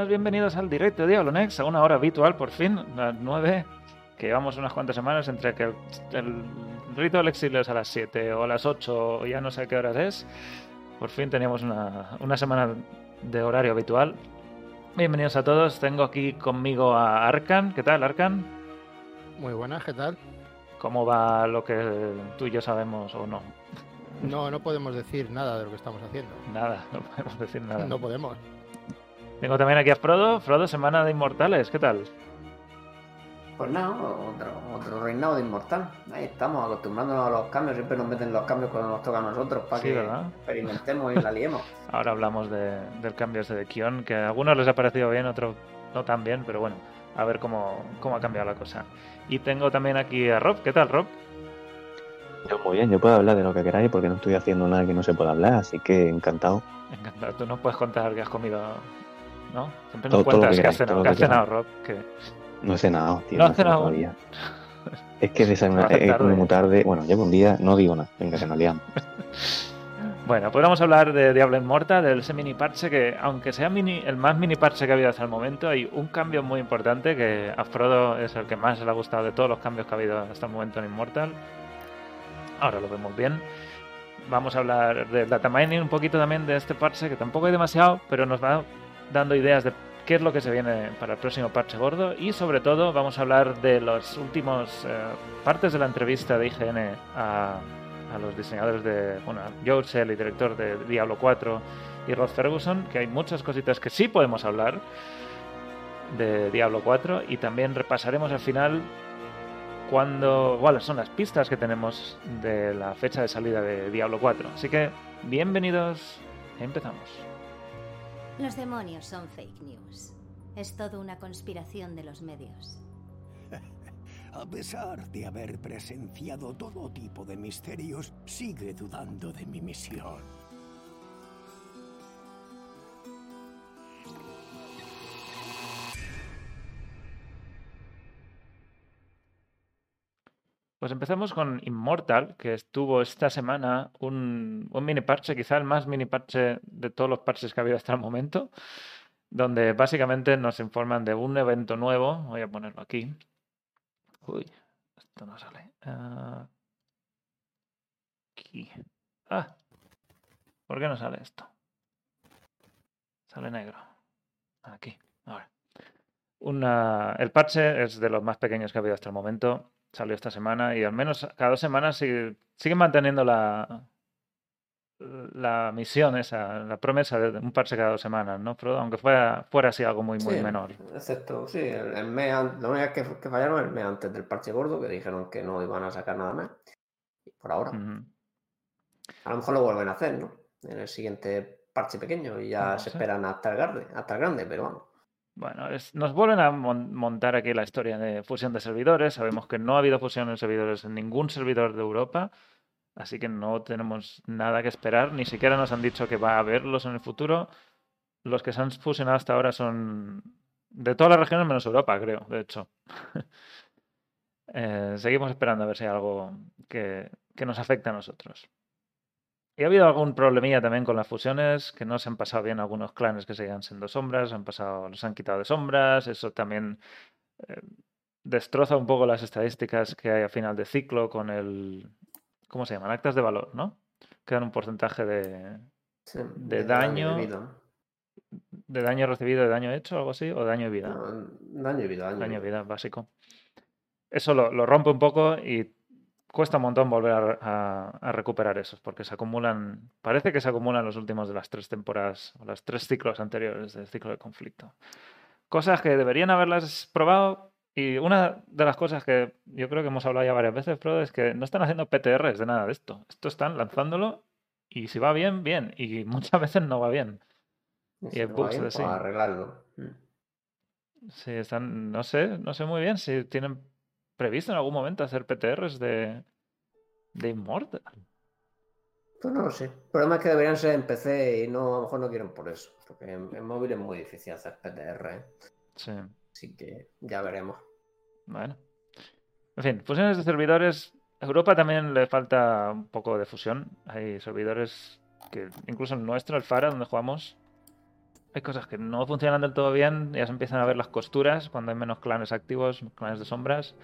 Buenas, bienvenidos al directo de Diablo Next, a una hora habitual por fin, las 9, que llevamos unas cuantas semanas entre que el, el rito del exilio es a las 7 o a las 8 o ya no sé qué horas es. Por fin teníamos una, una semana de horario habitual. Bienvenidos a todos, tengo aquí conmigo a Arkan. ¿Qué tal, Arkan? Muy buenas, ¿qué tal? ¿Cómo va lo que tú y yo sabemos o no? No, no podemos decir nada de lo que estamos haciendo. Nada, no podemos decir nada. No podemos. Tengo también aquí a Frodo. Frodo, Semana de Inmortales, ¿qué tal? Pues nada, otro, otro reinado de inmortal. Ahí estamos, acostumbrándonos a los cambios. Siempre nos meten los cambios cuando nos toca a nosotros para Sí, que ¿verdad? experimentemos y la liemos. Ahora hablamos de- del cambio ese de Kion, que a algunos les ha parecido bien, otros no tan bien, pero bueno, a ver cómo, cómo ha cambiado la cosa. Y tengo también aquí a Rob. ¿Qué tal, Rob? Yo muy bien, yo puedo hablar de lo que queráis porque no estoy haciendo nada que no se pueda hablar, así que encantado. Encantado. Tú no puedes contar que has comido, ¿no? Siempre nos todo cuentas que que cenado, que has. Rob. No he cenado, tío. No No, has cenado todavía. Es que tarde. comido muy tarde. Bueno, llevo un día, no digo nada. Venga, que nos liamos. Bueno, pues vamos a hablar de Diablo Inmortal, del ese mini parche que, aunque sea mini, el más mini parche que ha habido hasta el momento, hay un cambio muy importante que a Frodo es el que más le ha gustado de todos los cambios que ha habido hasta el momento en Immortal. Ahora lo vemos bien. Vamos a hablar del data mining un poquito también de este parche, que tampoco hay demasiado, pero nos va dando ideas de qué es lo que se viene para el próximo parche gordo. Y sobre todo vamos a hablar de los últimos eh, partes de la entrevista de IGN a, a los diseñadores de, bueno, Joe y director de Diablo 4 y Rod Ferguson, que hay muchas cositas que sí podemos hablar de Diablo 4 y también repasaremos al final cuando, cuáles son las pistas que tenemos de la fecha de salida de Diablo 4. Así que, bienvenidos, empezamos. Los demonios son fake news. Es todo una conspiración de los medios. A pesar de haber presenciado todo tipo de misterios, sigue dudando de mi misión. Pues empezamos con Immortal, que estuvo esta semana un, mini parche, quizá el más mini parche de todos los parches que ha habido hasta el momento, donde básicamente nos informan de un evento nuevo. Voy a ponerlo aquí. Uy, esto no sale. Ah, aquí. Ah, ¿por qué no sale esto? Sale negro. Aquí, ahora. El parche es de los más pequeños que ha habido hasta el momento. Salió esta semana y al menos cada dos semanas sigue, siguen manteniendo la, la misión esa, la promesa de un parche cada dos semanas, ¿no, Frodo? Aunque fuera, fuera así algo muy, muy Sí, menor. Excepto, sí, el, el mes, la única que, que fallaron el mes antes del parche gordo, que dijeron que no iban a sacar nada más. Y por ahora. A lo mejor lo vuelven a hacer, ¿no? En el siguiente parche pequeño y ya No se esperan hasta el grande, hasta el grande, pero vamos. Bueno, nos vuelven a mon- montar aquí la historia de fusión de servidores. Sabemos que no ha habido fusión de servidores en ningún servidor de Europa, así que no tenemos nada que esperar. Ni siquiera nos han dicho que va a haberlos en el futuro. Los que se han fusionado hasta ahora son de todas las regiones menos Europa, creo, de hecho. Eh, seguimos esperando a ver si hay algo que, que nos afecte a nosotros. Y ha habido algún problemilla también con las fusiones, que no se han pasado bien algunos clanes que seguían siendo sombras, han pasado, los han quitado de sombras, eso también eh, destroza un poco las estadísticas que hay a final de ciclo con el, ¿cómo se llaman? Actas de valor, ¿no? Que dan un porcentaje de, Sí, de daño. de daño recibido, de daño hecho, algo así, o daño de vida. No, daño y vida, daño, y Daño de vida. vida, básico. Eso lo, lo rompe un poco y cuesta un montón volver a, a- a recuperar esos, porque se acumulan, parece que se acumulan los últimos de las tres temporadas, o los tres ciclos anteriores del ciclo de conflicto. Cosas que deberían haberlas probado, y una de las cosas que yo creo que hemos hablado ya varias veces, Frodo, es que no están haciendo PTRs de nada de esto. Esto están lanzándolo y si va bien, bien, y muchas veces no va bien. si hay no va bugs bien, de pues sí. arreglarlo. Mm. Sí, están, no sé, no sé muy bien si tienen previsto en algún momento hacer PTRs de, de Immortal. Pues no lo sé. El problema es que deberían ser en PC y no, a lo mejor no quieren por eso. Porque en, en móvil es muy difícil hacer PTR. ¿eh? Sí, Así que ya veremos. bueno. En fin, fusiones de servidores. A Europa también le falta un poco de fusión. Hay servidores que, incluso el nuestro, el Fara, donde jugamos, hay cosas que no funcionan del todo bien. Ya se empiezan a ver las costuras cuando hay menos clanes activos, clanes de sombras.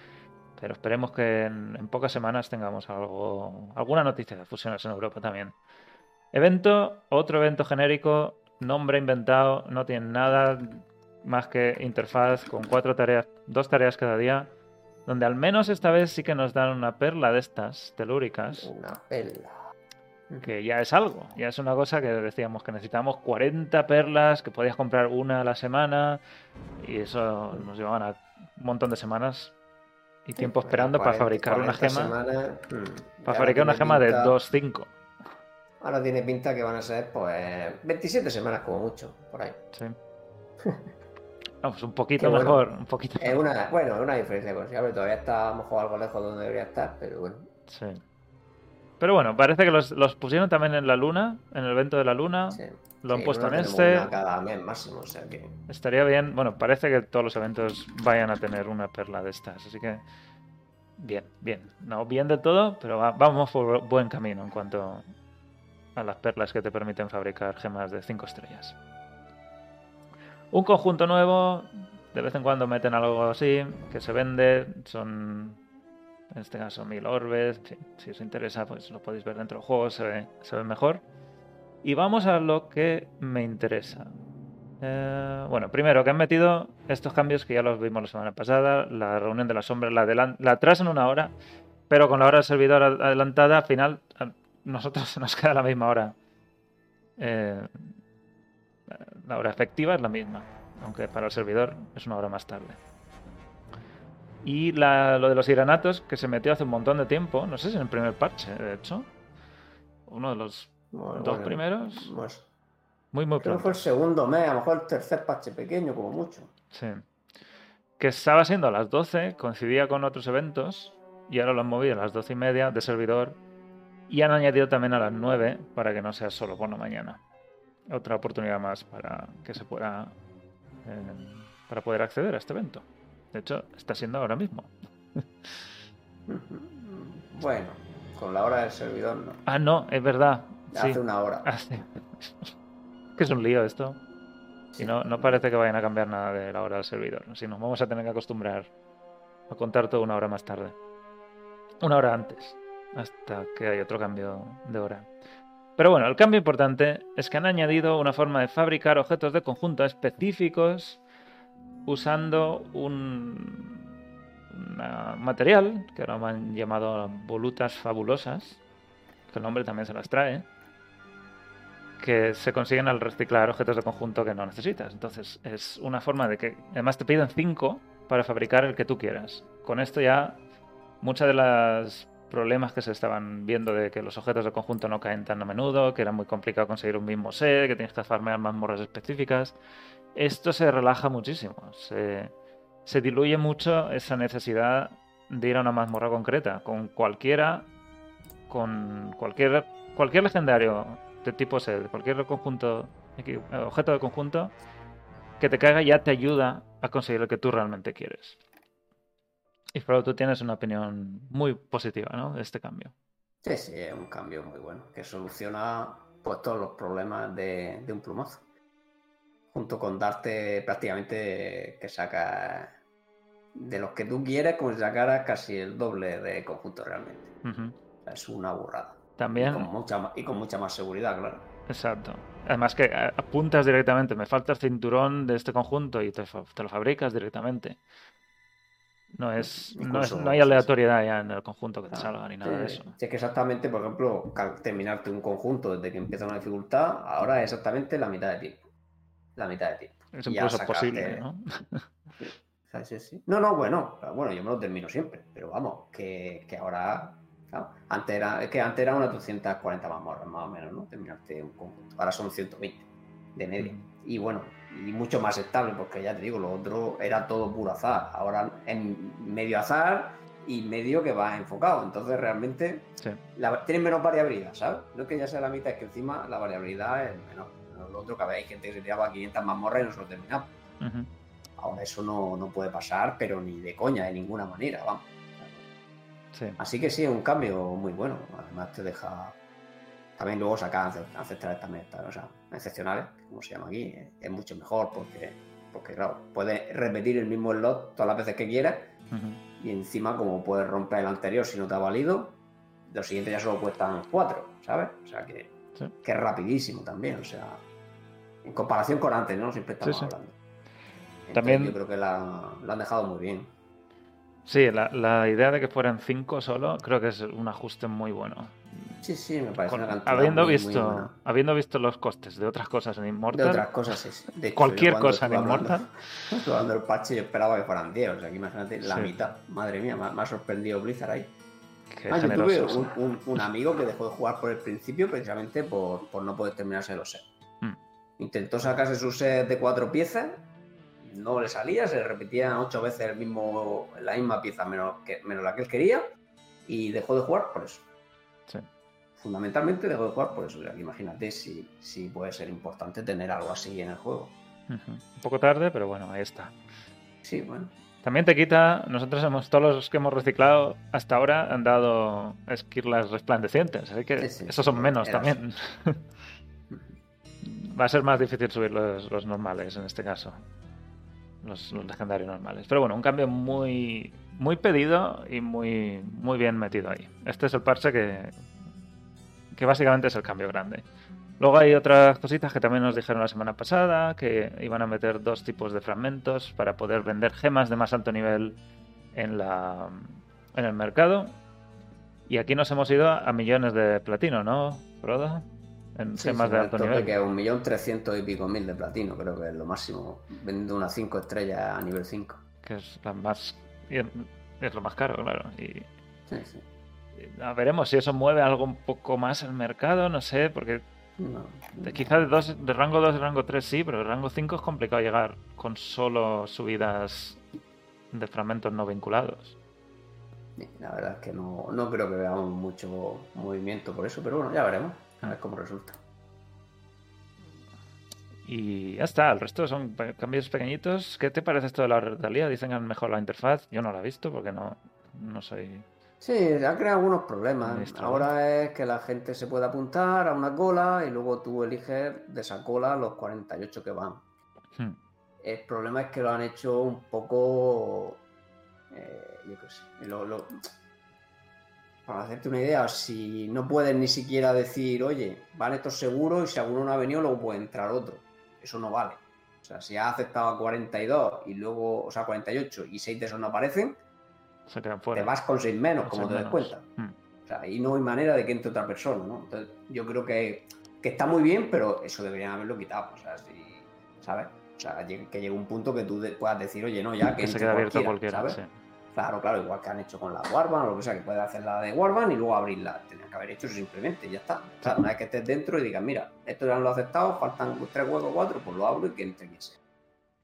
Pero esperemos que en, en pocas semanas tengamos algo, alguna noticia de fusiones en Europa también. Evento, otro evento genérico, nombre inventado, no tiene nada más que interfaz con cuatro tareas, dos tareas cada día, donde al menos esta vez sí que nos dan una perla de estas telúricas, Una pela. que ya es algo, ya es una cosa que decíamos que necesitamos 40 perlas, que podías comprar una a la semana, y eso nos llevaban a un montón de semanas y tiempo esperando para 40 fabricar una 40 gema, mm. Y para fabricar una gema de pinta- 2.5. Ahora tiene pinta que van a ser, pues, 27 semanas como mucho, por ahí. Sí. Vamos, un poquito bueno. mejor, un poquito Es una, bueno, es una diferencia considerable. Todavía está a lo mejor algo lejos de donde debería estar, pero bueno. Sí. Pero bueno, parece que los, los pusieron también en la luna, en el evento de la luna. Sí. Lo han Sí, puesto en este. tenemos una cada mes máximo, o sea que. Estaría bien. Bueno, parece que todos los eventos vayan a tener una perla de estas. Así que. Bien, bien. No bien de todo, pero va- vamos por buen camino en cuanto a las perlas que te permiten fabricar gemas de 5 estrellas. Un conjunto nuevo. De vez en cuando meten algo así que se vende. Son. En este caso, mil orbes. Fin, si os interesa, pues lo podéis ver dentro del juego. Se ve, se ve mejor. Y vamos a lo que me interesa. Eh, bueno, primero que han metido estos cambios que ya los vimos la semana pasada, la reunión de las sombras la, adelan- la atrasan una hora, pero con la hora del servidor ad- adelantada, al final a nosotros se nos queda la misma hora. Eh, la hora efectiva es la misma, aunque para el servidor es una hora más tarde. Y la- lo de los iranatos, que se metió hace un montón de tiempo, no sé si en el primer parche, de hecho, uno de los bueno, dos bueno, primeros, pues, muy, muy creo que pronto. fue el segundo mes, a lo mejor el tercer parche pequeño, como mucho. Sí. Que estaba siendo a las 12, coincidía con otros eventos, y ahora lo han movido a las 12 y media de servidor, y han añadido también a las 9 para que no sea solo por la mañana. Otra oportunidad más para que se pueda. eh, para poder acceder a este evento. De hecho, está siendo ahora mismo. Bueno, con la hora del servidor no. Ah, no, es verdad. Sí. Hace una hora. Hace- que es un lío esto. Y no, no parece que vayan a cambiar nada de la hora del servidor. Si nos vamos a tener que acostumbrar a contar todo una hora más tarde. Una hora antes. Hasta que hay otro cambio de hora. Pero bueno, el cambio importante es que han añadido una forma de fabricar objetos de conjunto específicos usando un una material que ahora me han llamado volutas fabulosas, que el nombre también se las trae, que se consiguen al reciclar objetos de conjunto que no necesitas. Entonces es una forma de que además te piden 5 para fabricar el que tú quieras. Con esto ya muchos de los problemas que se estaban viendo de que los objetos de conjunto no caen tan a menudo, que era muy complicado conseguir un mismo set, que tienes que farmear mazmorras específicas, esto se relaja muchísimo. Se, se diluye mucho esa necesidad de ir a una mazmorra concreta. Con cualquiera, con cualquier, cualquier legendario de tipo set, cualquier conjunto, objeto de conjunto que te caiga ya te ayuda a conseguir lo que tú realmente quieres. Y Frodo, tú tienes una opinión muy positiva, ¿no? De este cambio. Sí, sí, es un cambio muy bueno, que soluciona pues todos los problemas de, de un plumazo. Junto con darte prácticamente que saca de los que tú quieres, como si sacaras casi el doble de conjunto realmente. Es una burrada. También. Y con, mucha, ma- y con mucha más seguridad, claro. Exacto. Además que eh, apuntas directamente, me falta el cinturón de este conjunto y te, lo fabricas directamente. No es, no es, no hay aleatoriedad ya en el conjunto que te Claro. salga ni nada de Sí, eso. sí, es que exactamente, por ejemplo, terminarte un conjunto desde que empieza una dificultad, ahora es exactamente la mitad de tiempo. La mitad de tiempo. Es incluso sacarte- posible, ¿no? Sí, sí, sí. No, no, bueno, bueno, yo me lo termino siempre, pero vamos, que, que ahora, claro, antes era, es que antes era unas 240 mazmorras más o menos, ¿no? Terminarte un conjunto. Ahora son 120 de media. Y bueno, y mucho más estable, porque ya te digo, lo otro era todo puro azar. Ahora en medio azar y medio que va enfocado. Entonces realmente Sí. la, tienes menos variabilidad, ¿sabes? No es que ya sea la mitad, es que encima la variabilidad es menor. Lo otro que había gente que se tiraba 500 mazmorras y no se lo terminaba. Ahora eso no, no puede pasar, pero ni de coña, de ninguna manera, vamos. Sí. Así que sí, es un cambio muy bueno. Además te deja... También luego sacar ance- ancestrales también, o sea, excepcionales, como se llama aquí, es, es mucho mejor porque, porque, claro, puedes repetir el mismo slot todas las veces que quieras y encima como puedes romper el anterior si no te ha valido, los siguientes ya solo cuestan cuatro, ¿sabes? O sea que, Sí. que es rapidísimo también, o sea, en comparación con antes, ¿no? Siempre estamos Sí, hablando. Entonces, También- yo creo que la, lo han dejado muy bien. Sí, la, la idea de que fueran cinco solo creo que es un ajuste muy bueno. Sí, sí, me parece Con- una cantidad habiendo, muy, muy visto, buena. habiendo visto los costes de otras cosas en De Immortal, otras cosas, sí. De hecho, Cualquier cosa en Immortal. estuve hablando del parche yo esperaba que fueran 10, o sea, que imagínate la Sí. mitad. Madre mía, me ha, me ha sorprendido Blizzard ahí. qué Ah, yo tuve un, un- un amigo que dejó de jugar por el principio precisamente por, por no poder terminarse los sets. Mm. Intentó sacarse su set de cuatro piezas, no le salía, se repetían ocho veces el mismo, la misma pieza menos, que, menos la que él quería y dejó de jugar por eso. Sí. Fundamentalmente dejó de jugar por eso. O sea, que imagínate si, si puede ser importante tener algo así en el juego. Un poco tarde, pero bueno, ahí está. Sí, bueno. También te quita, nosotros hemos, todos los que hemos reciclado hasta ahora han dado esquirlas resplandecientes, así que Sí, sí, esos son menos también. Va a ser más difícil subir los, los normales en este caso. Los, legendarios normales. Pero bueno, un cambio muy, muy pedido y muy, muy bien metido ahí. Este es el parche que, que básicamente es el cambio grande. Luego hay otras cositas que también nos dijeron la semana pasada, que iban a meter dos tipos de fragmentos para poder vender gemas de más alto nivel en, la, en el mercado. Y aquí nos hemos ido a millones de platino, ¿no, Frodo? En Sí, gemas sí, de alto nivel. que es un millón trescientos y pico mil de platino, creo que es lo máximo. Vendiendo unas 5 estrellas a nivel 5. que es la más es lo más caro, claro. Y Sí, sí. a veremos si eso mueve algo un poco más el mercado, no sé, porque No, de- de, dos, de rango 2 y rango 3 sí, pero de rango 5 es complicado llegar con solo subidas de fragmentos no vinculados. La verdad es que no, no creo que veamos mucho movimiento por eso, pero bueno, ya veremos. A ver cómo resulta. Y ya está, el resto son cambios pequeñitos. ¿Qué te parece esto de la realidad? Dicen que han mejorado la interfaz. Yo no la he visto porque no, no soy... Sí, ha creado algunos problemas. Ahora es que la gente se puede apuntar a una cola y luego tú eliges de esa cola los 48 que van. Hmm. El problema es que lo han hecho un poco. eh, yo qué sé. lo- lo- para hacerte una idea, si no puedes ni siquiera decir, oye, van estos seguros y si alguno no ha venido, luego puede entrar otro. Eso no vale. O sea, si has aceptado a 42 y luego, o sea, 48 y 6 de esos no aparecen, Se quedan fuera. te vas con 6 menos, como te des menos. cuenta. Hmm. O sea, ahí no hay manera de que entre otra persona, ¿no? Entonces, yo creo que, que está muy bien, pero eso deberían haberlo quitado. O sea, si, ¿sabes? O sea, que llegue un punto que tú puedas decir, oye, no, ya que, Que se queda abierto cualquiera, ¿sabes? sí. Claro, claro, igual que han hecho con la Warban o lo que sea, que puedes hacer la de Warban y luego abrirla. Tenían que haber hecho eso simplemente, ya está. O sea, una vez que estés dentro y digas, mira, esto ya lo he aceptado, faltan tres huecos, cuatro, pues lo abro y que entre quien sea.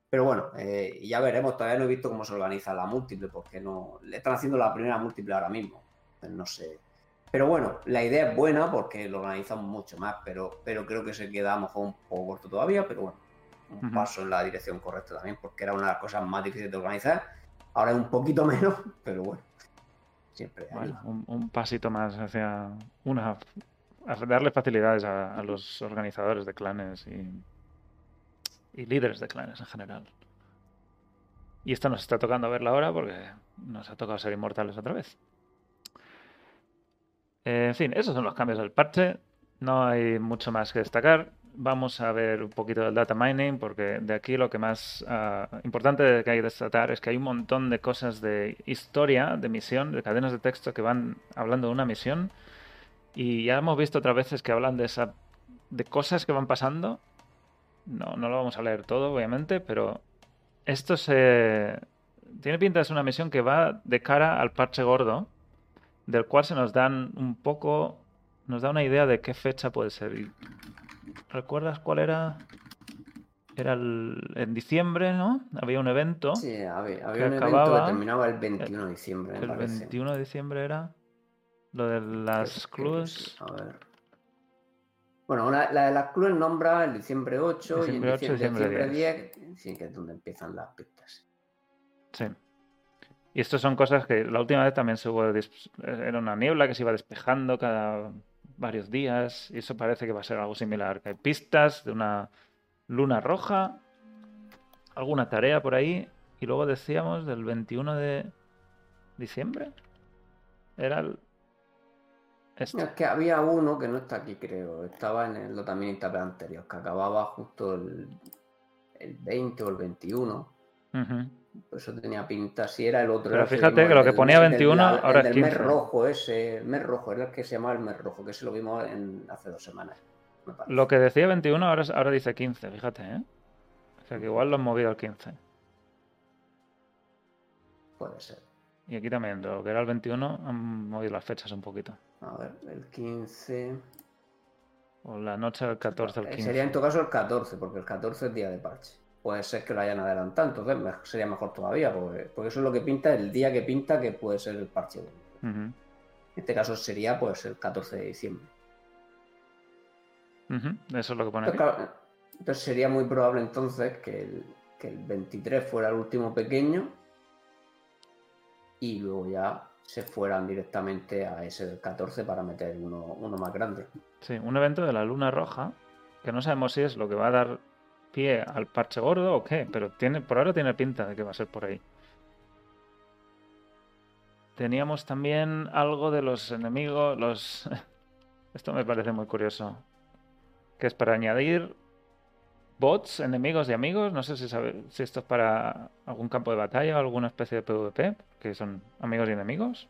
Pero bueno, eh, ya veremos, todavía no he visto cómo se organiza la múltiple, porque no. Le están haciendo la primera múltiple ahora mismo. No sé. Pero bueno, la idea es buena porque lo organizamos mucho más, pero, pero creo que se queda a lo mejor un poco corto todavía, pero bueno, un Ujú. paso en la dirección correcta también, porque era una de las cosas más difíciles de organizar. Ahora es un poquito menos, pero bueno. Siempre. Bueno, un, pasito más hacia una darle facilidades a, los organizadores de clanes y, líderes de clanes en general. Y esto nos está tocando verla ahora porque nos ha tocado ser inmortales otra vez. En fin, esos son los cambios del parche. No hay mucho más que destacar. Vamos a ver un poquito del data mining, porque de aquí lo que más ah, importante que hay que destacar es que hay un montón de cosas de historia, de misión, de cadenas de texto que van hablando de una misión. Y ya hemos visto otras veces que hablan de esa de cosas que van pasando. No, no lo vamos a leer todo, obviamente, pero esto se tiene pinta de ser una misión que va de cara al parche gordo, del cual se nos dan un poco, nos da una idea de qué fecha puede ser. ¿Recuerdas cuál era? Era el- en diciembre, ¿no? Había un evento. Sí, había, un evento que terminaba el 21 de diciembre, El parece. 21 de diciembre era lo de las sí. A ver. Bueno, la de las clues nombra el diciembre 8 Diciembre y 8, diciembre, diciembre diciembre 10, sí, que es donde empiezan las pistas. Sí. Y esto son cosas que la última vez también se hubo. Era una niebla que se iba despejando cada varios días. Y eso parece que va a ser algo similar. Que hay pistas de una luna roja, alguna tarea por ahí. Y luego decíamos del 21 de diciembre. Era el. Este. Es que había uno que no está aquí, creo. Estaba en el también anterior, que acababa justo el, el 20 o el 21. Ujú. Por eso tenía pinta. Si era el otro. Pero el fíjate vimos, que lo el que ponía el del- 21 el ahora es del mes 15. rojo ese. El mes rojo era el que se llamaba el mes rojo, que ese lo vimos en, hace dos semanas. Lo que decía 21 ahora, ahora dice 15, fíjate, ¿eh? O sea que igual lo han movido al 15. Puede ser. Y aquí también, lo que era el 21, han movido las fechas un poquito. A ver, el 15. O la noche del 14 al Eh, 15. Sería en todo caso el 14, porque el 14 es día de parche. Puede ser que lo hayan adelantado, entonces sería mejor todavía, porque, porque eso es lo que pinta, el día que pinta que puede ser el parche. En Ujú, este caso sería pues el 14 de diciembre. Eso es lo que pone Entonces, aquí. claro, entonces sería muy probable entonces que el, que el 23 fuera el último pequeño y luego ya se fueran directamente a ese del 14 para meter uno, uno más grande. Sí, un evento de la luna roja, que no sabemos si es lo que va a dar pie al parche gordo o qué, pero tiene, por ahora tiene pinta de que va a ser por ahí. Teníamos también algo de los enemigos, los... Esto me parece muy curioso. Que es para añadir bots, enemigos y amigos. No sé si, sabe, si esto es para algún campo de batalla o alguna especie de PvP, que son amigos y enemigos.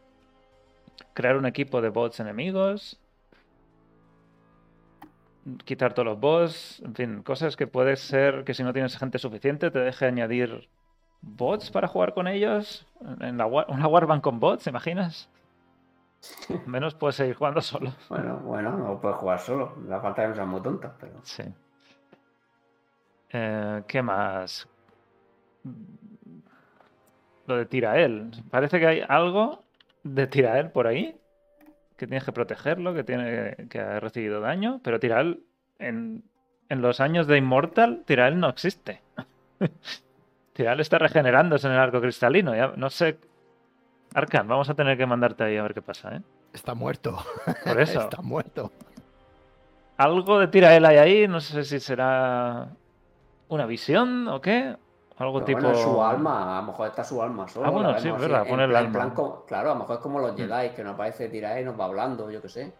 Crear un equipo de bots enemigos. Quitar todos los bots. En fin, cosas que puede ser que si no tienes gente suficiente te deje añadir bots para jugar con ellos. En la, una warband con bots, ¿te imaginas? Menos puedes seguir jugando solo. Bueno, bueno, no puedes jugar solo. La falta que sean muy tontas, pero. Sí. Eh, ¿Qué más? Lo de Tirael. Parece que hay algo de Tirael por ahí. Que tienes que protegerlo, que tiene que ha recibido daño. Pero Tirael, en, en los años de Immortal, Tirael no existe. Tirael está regenerándose en el arco cristalino. Ya, no sé. Arkan, vamos a tener que mandarte ahí a ver qué pasa, ¿eh? Está muerto. Por eso. Está muerto. Algo de Tirael hay ahí, no sé si será una visión o qué. Algo Pero tipo. bueno, su alma, a lo mejor está su alma solo. Ah, bueno, sí, es verdad, el alma. plan como- claro, a lo mejor es como los Mm. Jedi, que nos aparece tirar y nos va hablando, yo qué sé.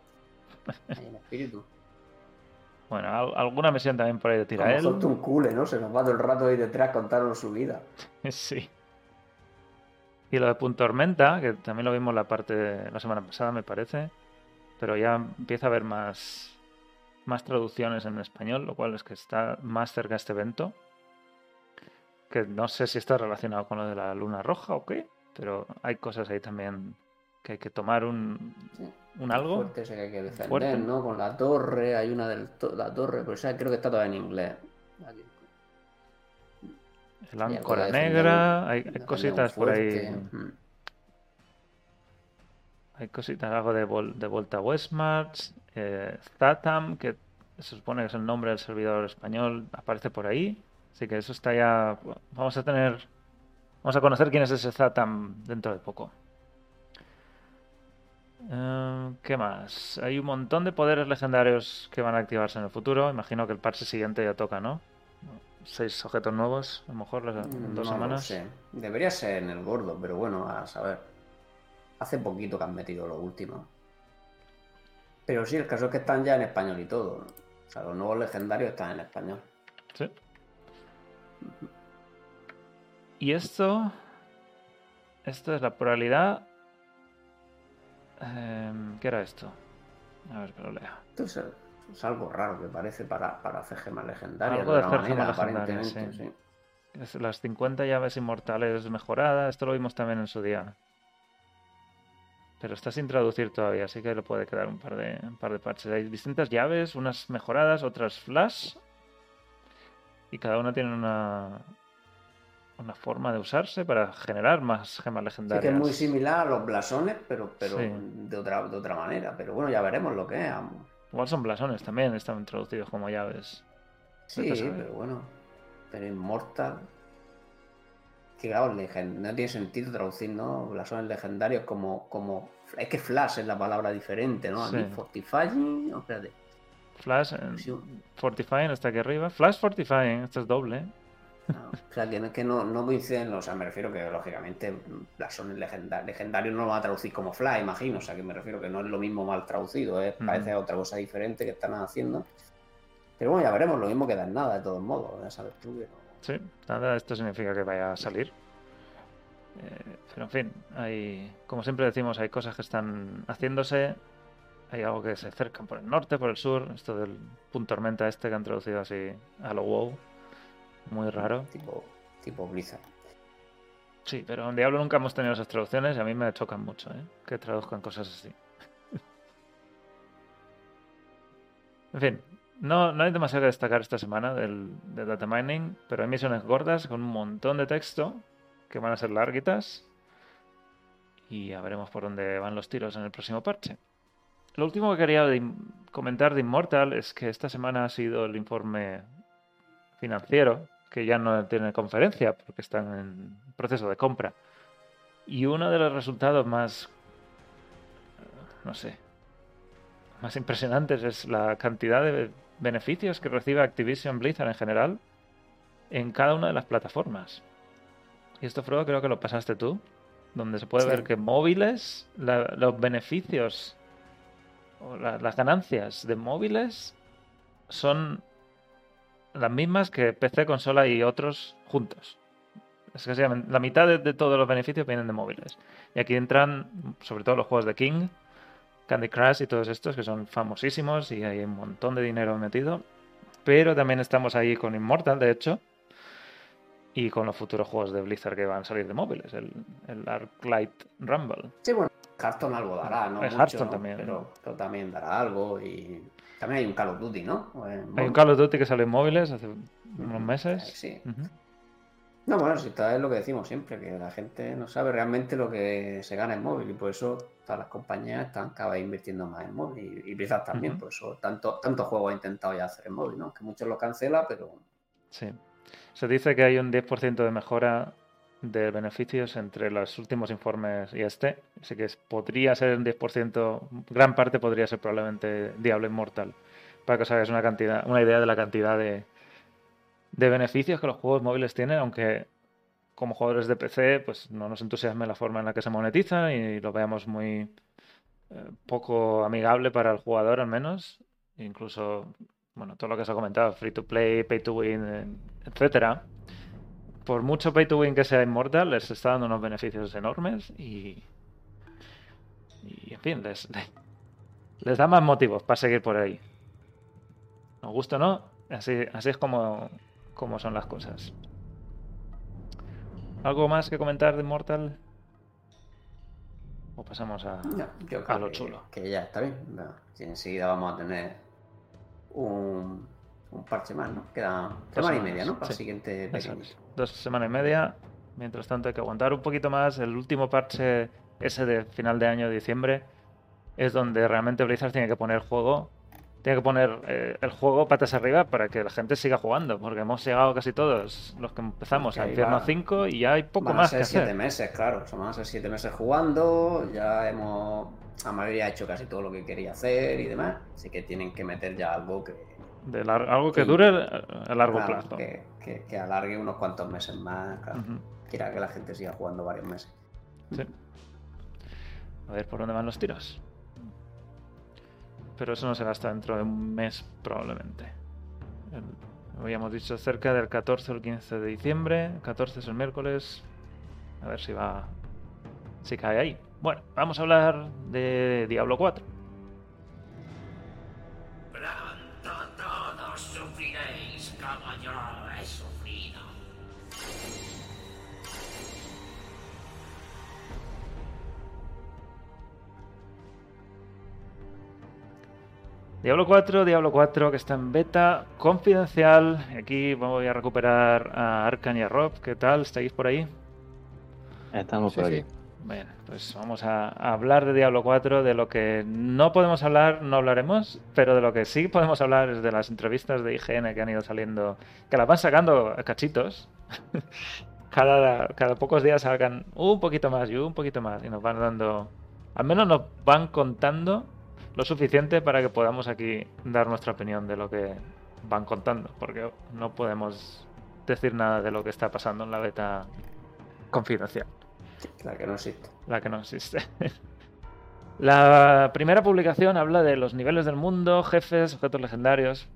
Ahí en espíritu. Bueno, al- alguna misión también por ahí de A lo mejor Tirael. Tuncule, ¿no? Se nos va todo el rato ahí detrás contándonos su vida. Sí. Y lo de Punto Tormenta, que también lo vimos la parte la semana pasada, me parece. Pero ya empieza a haber más, más traducciones en español, lo cual es que está más cerca este evento. Que no sé si está relacionado con lo de la luna roja o qué, pero hay cosas ahí también que hay que tomar un, Sí. un algo. Fuerte ese que hay que defender, Fuerte. ¿no? Con la torre, hay una de la torre, pero esa creo que está toda en inglés. Aquí. El áncora negra, hay, cositas por ahí. Mm. Hay cositas, algo de, vol- de Volta Westmarch, eh, Zatam, que se supone que es el nombre del servidor español, aparece por ahí. Así que eso está ya. Vamos a tener. Vamos a conocer quién es ese Zatam dentro de poco. Eh, ¿qué más? Hay un montón de poderes legendarios que van a activarse en el futuro. Imagino que el parche siguiente ya toca, ¿no? Seis objetos nuevos, a lo mejor en dos No lo semanas. sé. Debería ser en el gordo, pero bueno, a saber. Hace poquito que han metido lo último. Pero sí, el caso es que están ya en español y todo. O sea, los nuevos legendarios están en español. Sí. Y esto. Esto es la pluralidad. Em, ¿Qué era esto? A ver que lo lea. Esto es, es algo raro que parece para, para hacer gemas legendarias. Algo de gemas manera, aparentemente, sí. Es las 50 llaves inmortales mejoradas. Esto lo vimos también en su día. Pero está sin traducir todavía, así que le puede quedar un par de, un par de parches. Hay distintas llaves, unas mejoradas, otras flash. Y cada una tiene una, una forma de usarse para generar más gemas Sí, legendarias. que es muy similar a los blasones, pero, pero Sí. de, otra, de otra manera. Pero bueno, ya veremos lo que es. Igual son blasones también, están traducidos como llaves. Sí, pero bueno. Pero Immortal. Que claro, no tiene sentido traducir, ¿no? Blasones legendarios como, como. Es que Flash es la palabra diferente, ¿no? A mí, Sí. Fortifying. no, espérate. Flash, Fortifying está aquí arriba. Flash Fortifying, esto es doble. ¿eh? no, o sea, que no, que no, no coinciden, o sea, me refiero que lógicamente blasones legendarios, legendarios no lo van a traducir como Flash, imagino, o sea, que me refiero que no es lo mismo mal traducido, ¿eh? Parece otra cosa diferente que están haciendo. Pero bueno, ya veremos, lo mismo que da en nada, de todos modos, ya sabes tú que no- Sí, nada, esto significa que vaya a salir. Eh, pero en fin, hay, como siempre decimos, hay cosas que están haciéndose. Hay algo que se acercan por el norte, por el sur. Esto del punto tormenta este que han traducido así a lo wow. Muy raro. tipo, tipo Blizzard. Sí, pero en Diablo nunca hemos tenido esas traducciones y a mí me chocan mucho, ¿eh? Que traduzcan cosas así. en fin, no, no hay demasiado que destacar esta semana del, de data mining, pero hay misiones gordas con un montón de texto que van a ser larguitas y ya veremos por dónde van los tiros en el próximo parche. Lo último que quería de- comentar de Immortal es que esta semana ha sido el informe financiero, que ya no tiene conferencia porque están en proceso de compra. Y uno de los resultados más, eh, no sé, más impresionantes es la cantidad de beneficios que recibe Activision Blizzard en general en cada una de las plataformas. Y esto, Frodo, creo que lo pasaste tú, donde se puede Sí. ver que móviles, la- los beneficios las ganancias de móviles son las mismas que PC, consola y otros juntos. Es que la mitad de, de todos los beneficios vienen de móviles. Y aquí entran sobre todo los juegos de King, Candy Crush y todos estos que son famosísimos y hay un montón de dinero metido. Pero también estamos ahí con Immortal, de hecho, y con los futuros juegos de Blizzard que van a salir de móviles, el, el Arclight Rumble. Sí, bueno, Hearthstone algo dará, ¿no? El Mucho, Hearthstone ¿no? también. Pero, pero también dará algo y también hay un Call of Duty, ¿no? En Hay un. Call of Duty que salió en móviles hace unos meses. Sí. No, bueno, si está es lo que decimos siempre, que la gente no sabe realmente lo que se gana en móvil y por eso todas las compañías están cada vez invirtiendo más en móvil y, Blizzard también, por eso tanto, tanto juego ha intentado ya hacer en móvil, ¿no? Que muchos lo cancela, pero Sí. Se dice que hay un 10% de mejora de beneficios entre los últimos informes y este. Así que podría ser un 10%, gran parte podría ser probablemente Diablo Immortal. Para que os hagáis una, cantidad, una idea de la cantidad de, de beneficios que los juegos móviles tienen, aunque como jugadores de PC pues no nos entusiasme la forma en la que se monetizan y lo veamos muy eh, poco amigable para el jugador al menos. Incluso bueno, todo lo que se ha comentado, free to play, pay to win, eh, etcétera. Por mucho pay to win que sea Immortal, les está dando unos beneficios enormes y. Y en fin, les, les da más motivos para seguir por ahí. Nos gusta o no, así, así es como, como son las cosas. ¿Algo más que comentar de Immortal? ¿O pasamos a.? no, yo A lo que, chulo. que ya está bien. ¿no? Si enseguida vamos a tener un, un parche más, ¿no? Queda Dos semana y media, ¿no? Para sí. el siguiente es. Dos semanas y media. Mientras tanto hay que aguantar un poquito más. El último parche, ese de final de año, diciembre, es donde realmente Blizzard tiene que poner juego. Tiene que poner eh, el juego patas arriba para que la gente siga jugando. Porque hemos llegado casi todos los que empezamos Que a Infierno va- 5 y ya hay poco Van más a ser que siete hacer. meses, claro. Son- Van a ser siete meses jugando. Ya hemos. La mayoría ha hecho casi todo lo que quería hacer y demás. Así que tienen que meter ya algo que. De lar- algo que Sí. dure a largo claro, plazo. Que, que- que alargue unos cuantos meses más. Claro. Quiera que la gente siga jugando varios meses. Sí. A ver por dónde van los tiros. pero eso no será hasta dentro de un mes probablemente. El- habíamos dicho cerca del 14 o el 15 de diciembre. 14 es el miércoles. A ver si va. Si cae ahí. Bueno, vamos a hablar de Diablo 4. Diablo 4, Diablo 4 que está en beta confidencial. Aquí voy a recuperar a Arkan y a Rob. ¿Qué tal? ¿Estáis por ahí? Estamos Sí, por sí. aquí. Bueno, pues vamos a, hablar de Diablo 4, de lo que no podemos hablar, no hablaremos, pero de lo que sí podemos hablar es de las entrevistas de IGN que han ido saliendo, que las van sacando a cachitos. cada, cada pocos días sacan un poquito más y un poquito más y nos van dando, al menos nos van contando lo suficiente para que podamos aquí dar nuestra opinión de lo que van contando, porque no podemos decir nada de lo que está pasando en la beta confidencial La que no existe. la que no existe. La primera publicación habla de los niveles del mundo, jefes, objetos legendarios.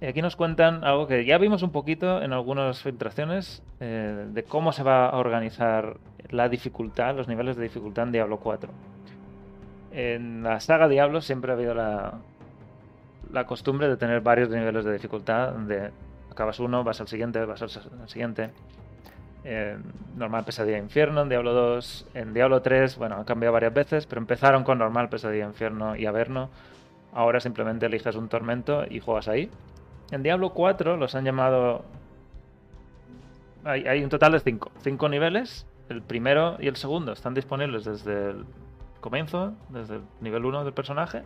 Y aquí nos cuentan algo que ya vimos un poquito en algunas filtraciones eh, de cómo se va a organizar la dificultad, los niveles de dificultad en Diablo 4. En la saga Diablo siempre ha habido la, costumbre de tener varios niveles de dificultad, donde acabas uno, vas al siguiente, vas al siguiente. Eh, normal Pesadilla Infierno en Diablo 2, en Diablo 3, bueno, han cambiado varias veces, pero empezaron con normal Pesadilla Infierno y Averno. Ahora simplemente eliges un tormento y juegas ahí. En Diablo 4 los han llamado. Hay, hay un total de 5. 5 niveles. El primero y el segundo están disponibles desde el comienzo, desde el nivel 1 del personaje.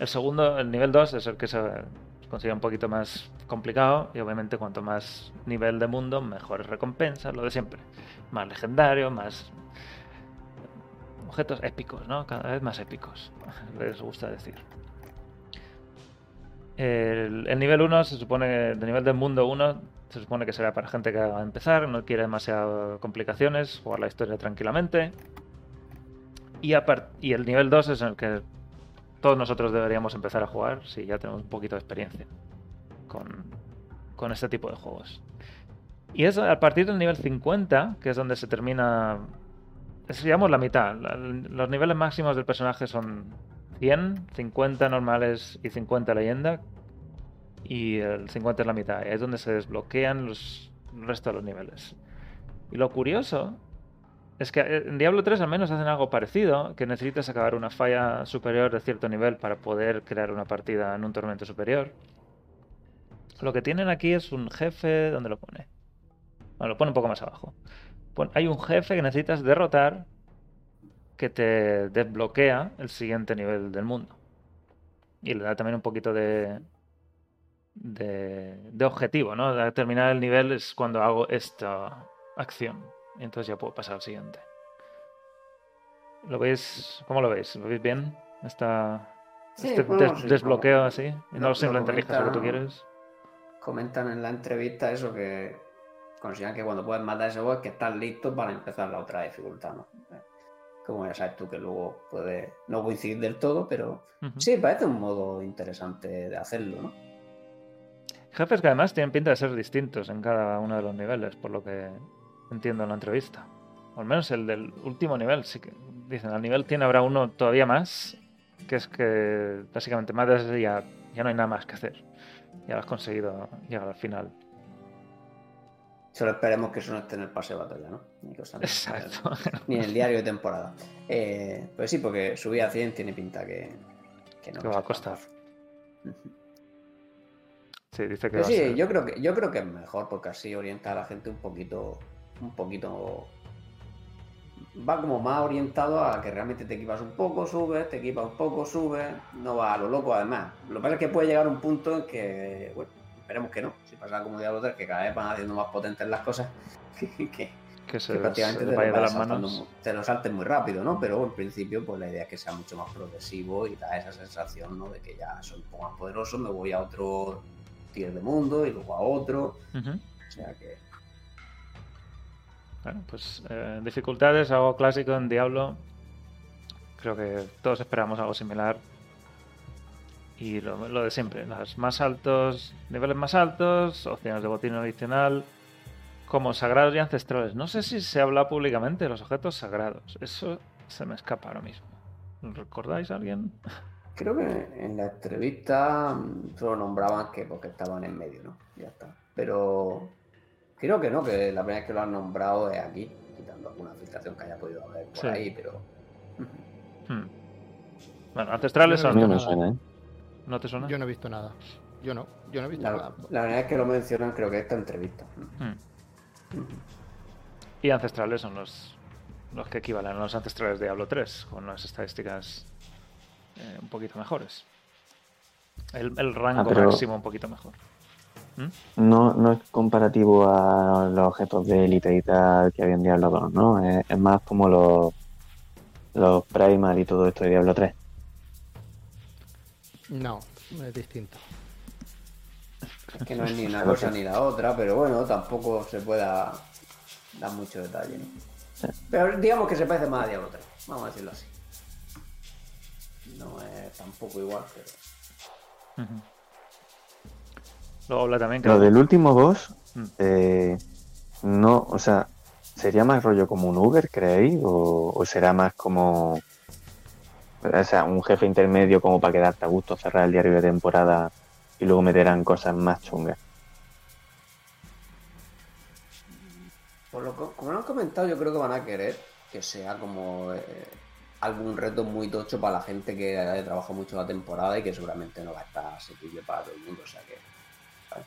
El segundo, el nivel 2, es el que se considera un poquito más complicado y obviamente cuanto más nivel de mundo, mejores recompensas, lo de siempre. Más legendario, más objetos épicos, ¿no? Cada vez más épicos, les gusta decir. El, el nivel 1 se supone, de nivel del mundo 1, se supone que será para gente que va a empezar, no quiere demasiadas complicaciones, jugar la historia tranquilamente. Y, el nivel 2 es en el que todos nosotros deberíamos empezar a jugar si ya tenemos un poquito de experiencia con, con este tipo de juegos. Y es a partir del nivel 50, que es donde se termina. Es, la mitad. Los niveles máximos del personaje son 100, 50 normales y 50 leyenda. Y el 50 es la mitad. Es donde se desbloquean los, el resto de los niveles. Y lo curioso es que eh, en Diablo 3 al menos hacen algo parecido, que necesitas acabar una falla superior de cierto nivel para poder crear una partida en un tormento superior. Lo que tienen aquí es un jefe, ¿dónde lo pone? Bueno, lo pone un poco más abajo. Hay un jefe que necesitas derrotar que te desbloquea el siguiente nivel del mundo. Y le da también un poquito de, de, de objetivo, ¿no? De terminar el nivel es cuando hago esta acción. Y entonces ya puedo pasar al siguiente. ¿Lo veis? ¿Cómo lo veis? ¿Lo veis bien? Esta, Sí, este des- desbloqueo como- así. Y no lo simplemente eliges lo que tú comentan- quieres. Comentan en la entrevista eso que consideran que cuando puedes matar a ese boss que estás listo para empezar la otra dificultad, ¿no? Como ya sabes tú que luego puede no coincidir del todo, pero sí, parece un modo interesante de hacerlo, ¿no? Jefes que además tienen pinta de ser distintos en cada uno de los niveles, por lo que entiendo en la entrevista. O al menos el del último nivel, sí que dicen, al nivel tiene habrá uno todavía más, que es que básicamente más de ya, ya no hay nada más que hacer. Ya lo has conseguido llegar al final. Solo esperemos que eso no esté en el pase de batalla, ¿no? Ni, cosa- Exacto. ni en el diario de temporada. Eh, pues sí, porque subir a 100 tiene pinta que, que no Que va a costar. Sí, dice que Pero va a sí, ser- yo creo que yo creo que es mejor porque así orienta a la gente un poquito un poquito va como más orientado a que realmente te equipas un poco, subes, te equipas un poco, subes, no va a lo loco además. Lo que pasa es que puede llegar un punto en que, bueno, esperemos que no, si pasa como Diablo 3, que cada vez van haciendo más potentes las cosas, que, que- que se, que prácticamente se te, vaya lo las manos. te lo saltes muy rápido, ¿no? Pero en principio, pues la idea es que sea mucho más progresivo y da esa sensación, ¿no? De que ya soy un poco más poderoso, me voy a otro tier de mundo y luego a otro. O sea que Bueno, pues eh, dificultades, algo clásico en Diablo. Creo que todos esperamos algo similar. Y lo, lo de siempre, los más altos, niveles más altos, opciones de botín adicional, como sagrados y ancestrales. No sé si se habla públicamente de los objetos sagrados. Eso se me escapa ahora mismo. ¿Recordáis a alguien? Creo que en la entrevista mm, solo nombraban que porque estaban en medio, ¿no? Ya está. Pero creo que no, que la primera vez que lo han nombrado es aquí, quitando alguna filtración que haya podido haber por Sí. ahí, pero. Hmm. Bueno, ancestrales no no me suena, ¿eh? ¿No te suena? Yo no he visto nada. Yo no, yo no he visto La, nada. la verdad es que lo mencionan, creo que esta entrevista. Hmm. Y ancestrales son los, los que equivalen a los ancestrales de Diablo 3, con unas estadísticas eh, un poquito mejores. El, el rango Ah, pero- máximo un poquito mejor. ¿Mm? No, no es comparativo a los objetos de élite y tal que había en Diablo 2, ¿no? Es, es más como los, los Primal y todo esto de Diablo 3. No, es distinto. Es que no es ni una cosa ni la otra, pero bueno, tampoco se pueda dar mucho detalle, ¿no? Pero digamos que se parece más a Diablo 3, vamos a decirlo así. No es tampoco igual, pero. Ujú. Luego habla también Lo del último boss, Mm. eh, no, o sea, ¿sería más rollo como un Uber, creéis? ¿O, o será más como, o sea, un jefe intermedio como para quedarte a gusto, cerrar el diario de temporada y luego meterán cosas más chungas? Por lo que- como lo han comentado, yo creo que van a querer que sea como eh, algún reto muy tocho para la gente que haya trabajado mucho la temporada y que seguramente no va a estar asequible para todo el mundo. O sea que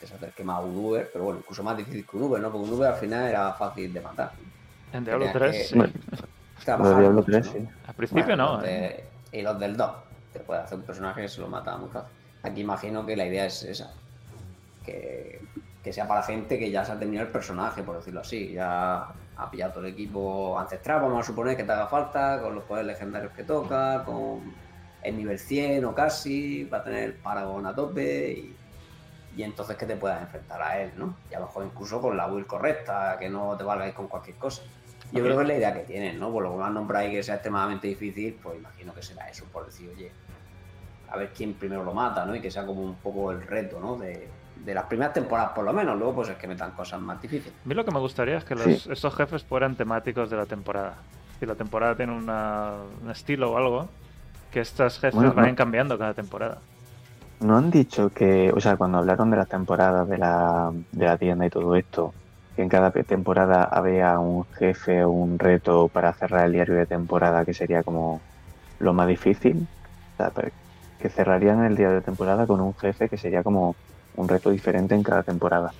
se acerque más a un Uber, pero bueno, incluso más difícil que un Uber, ¿no? Porque un Uber al final era fácil de matar. en Diablo Tenías 3, que- sí. Trabajar de Diablo mucho, 3, ¿no? sí. Al principio Bueno, no. los ¿eh? de- Y los del 2. Te puede hacer un personaje que se lo mata muy fácil. Aquí imagino que la idea es esa. Que, que sea para gente que ya se ha terminado el personaje, por decirlo así. Ya ha pillado todo el equipo ancestral, vamos a suponer que te haga falta, con los poderes legendarios que toca, con el nivel 100 o casi, va a tener el Paragon a tope y, y entonces que te puedas enfrentar a él, ¿no? Y a lo mejor incluso con la build correcta, que no te valgáis con cualquier cosa. Yo creo que es la idea que tienen, ¿no? Por lo que me han nombrado ahí que sea extremadamente difícil, pues imagino que será eso, por decir, oye, a ver quién primero lo mata, ¿no? Y que sea como un poco el reto, ¿no? De, de las primeras temporadas, por lo menos. Luego, pues es que metan cosas más difíciles. A mí lo que me gustaría es que los, Sí. estos jefes fueran temáticos de la temporada. Si la temporada tiene una- un estilo o algo, que estos jefes Bueno, no. vayan cambiando cada temporada. ¿No han dicho que, o sea, cuando hablaron de las temporadas de la, de la tienda y todo esto, que en cada temporada había un jefe o un reto para cerrar el diario de temporada que sería como lo más difícil? O sea, pero que cerrarían el diario de temporada con un jefe que sería como un reto diferente en cada temporada.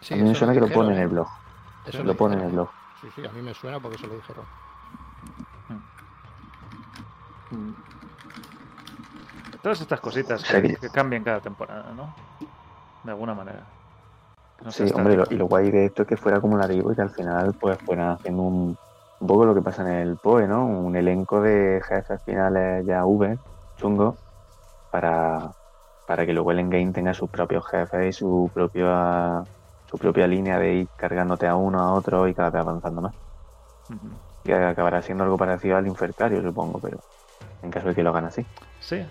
Sí, a mí me suena que lo dijeron, pone en ¿eh? el blog. Eso Lo pone en el blog. Sí, sí, a mí me suena porque eso lo dijeron. Todas estas cositas que, que- que cambien cada temporada, ¿no? De alguna manera. No Sí, hombre, lo- y lo guay de esto es que fuera acumulativo y que al final pues fueran haciendo un, un poco lo que pasa en el PoE, ¿no? Un elenco de jefes finales ya V, chungo, para, para que luego el endgame tenga sus propios jefes y su propia su propia línea de ir cargándote a uno a otro y cada vez avanzando más. Ujú. Que acabará siendo algo parecido al Infertario, supongo, pero en caso de que lo hagan así. Sí.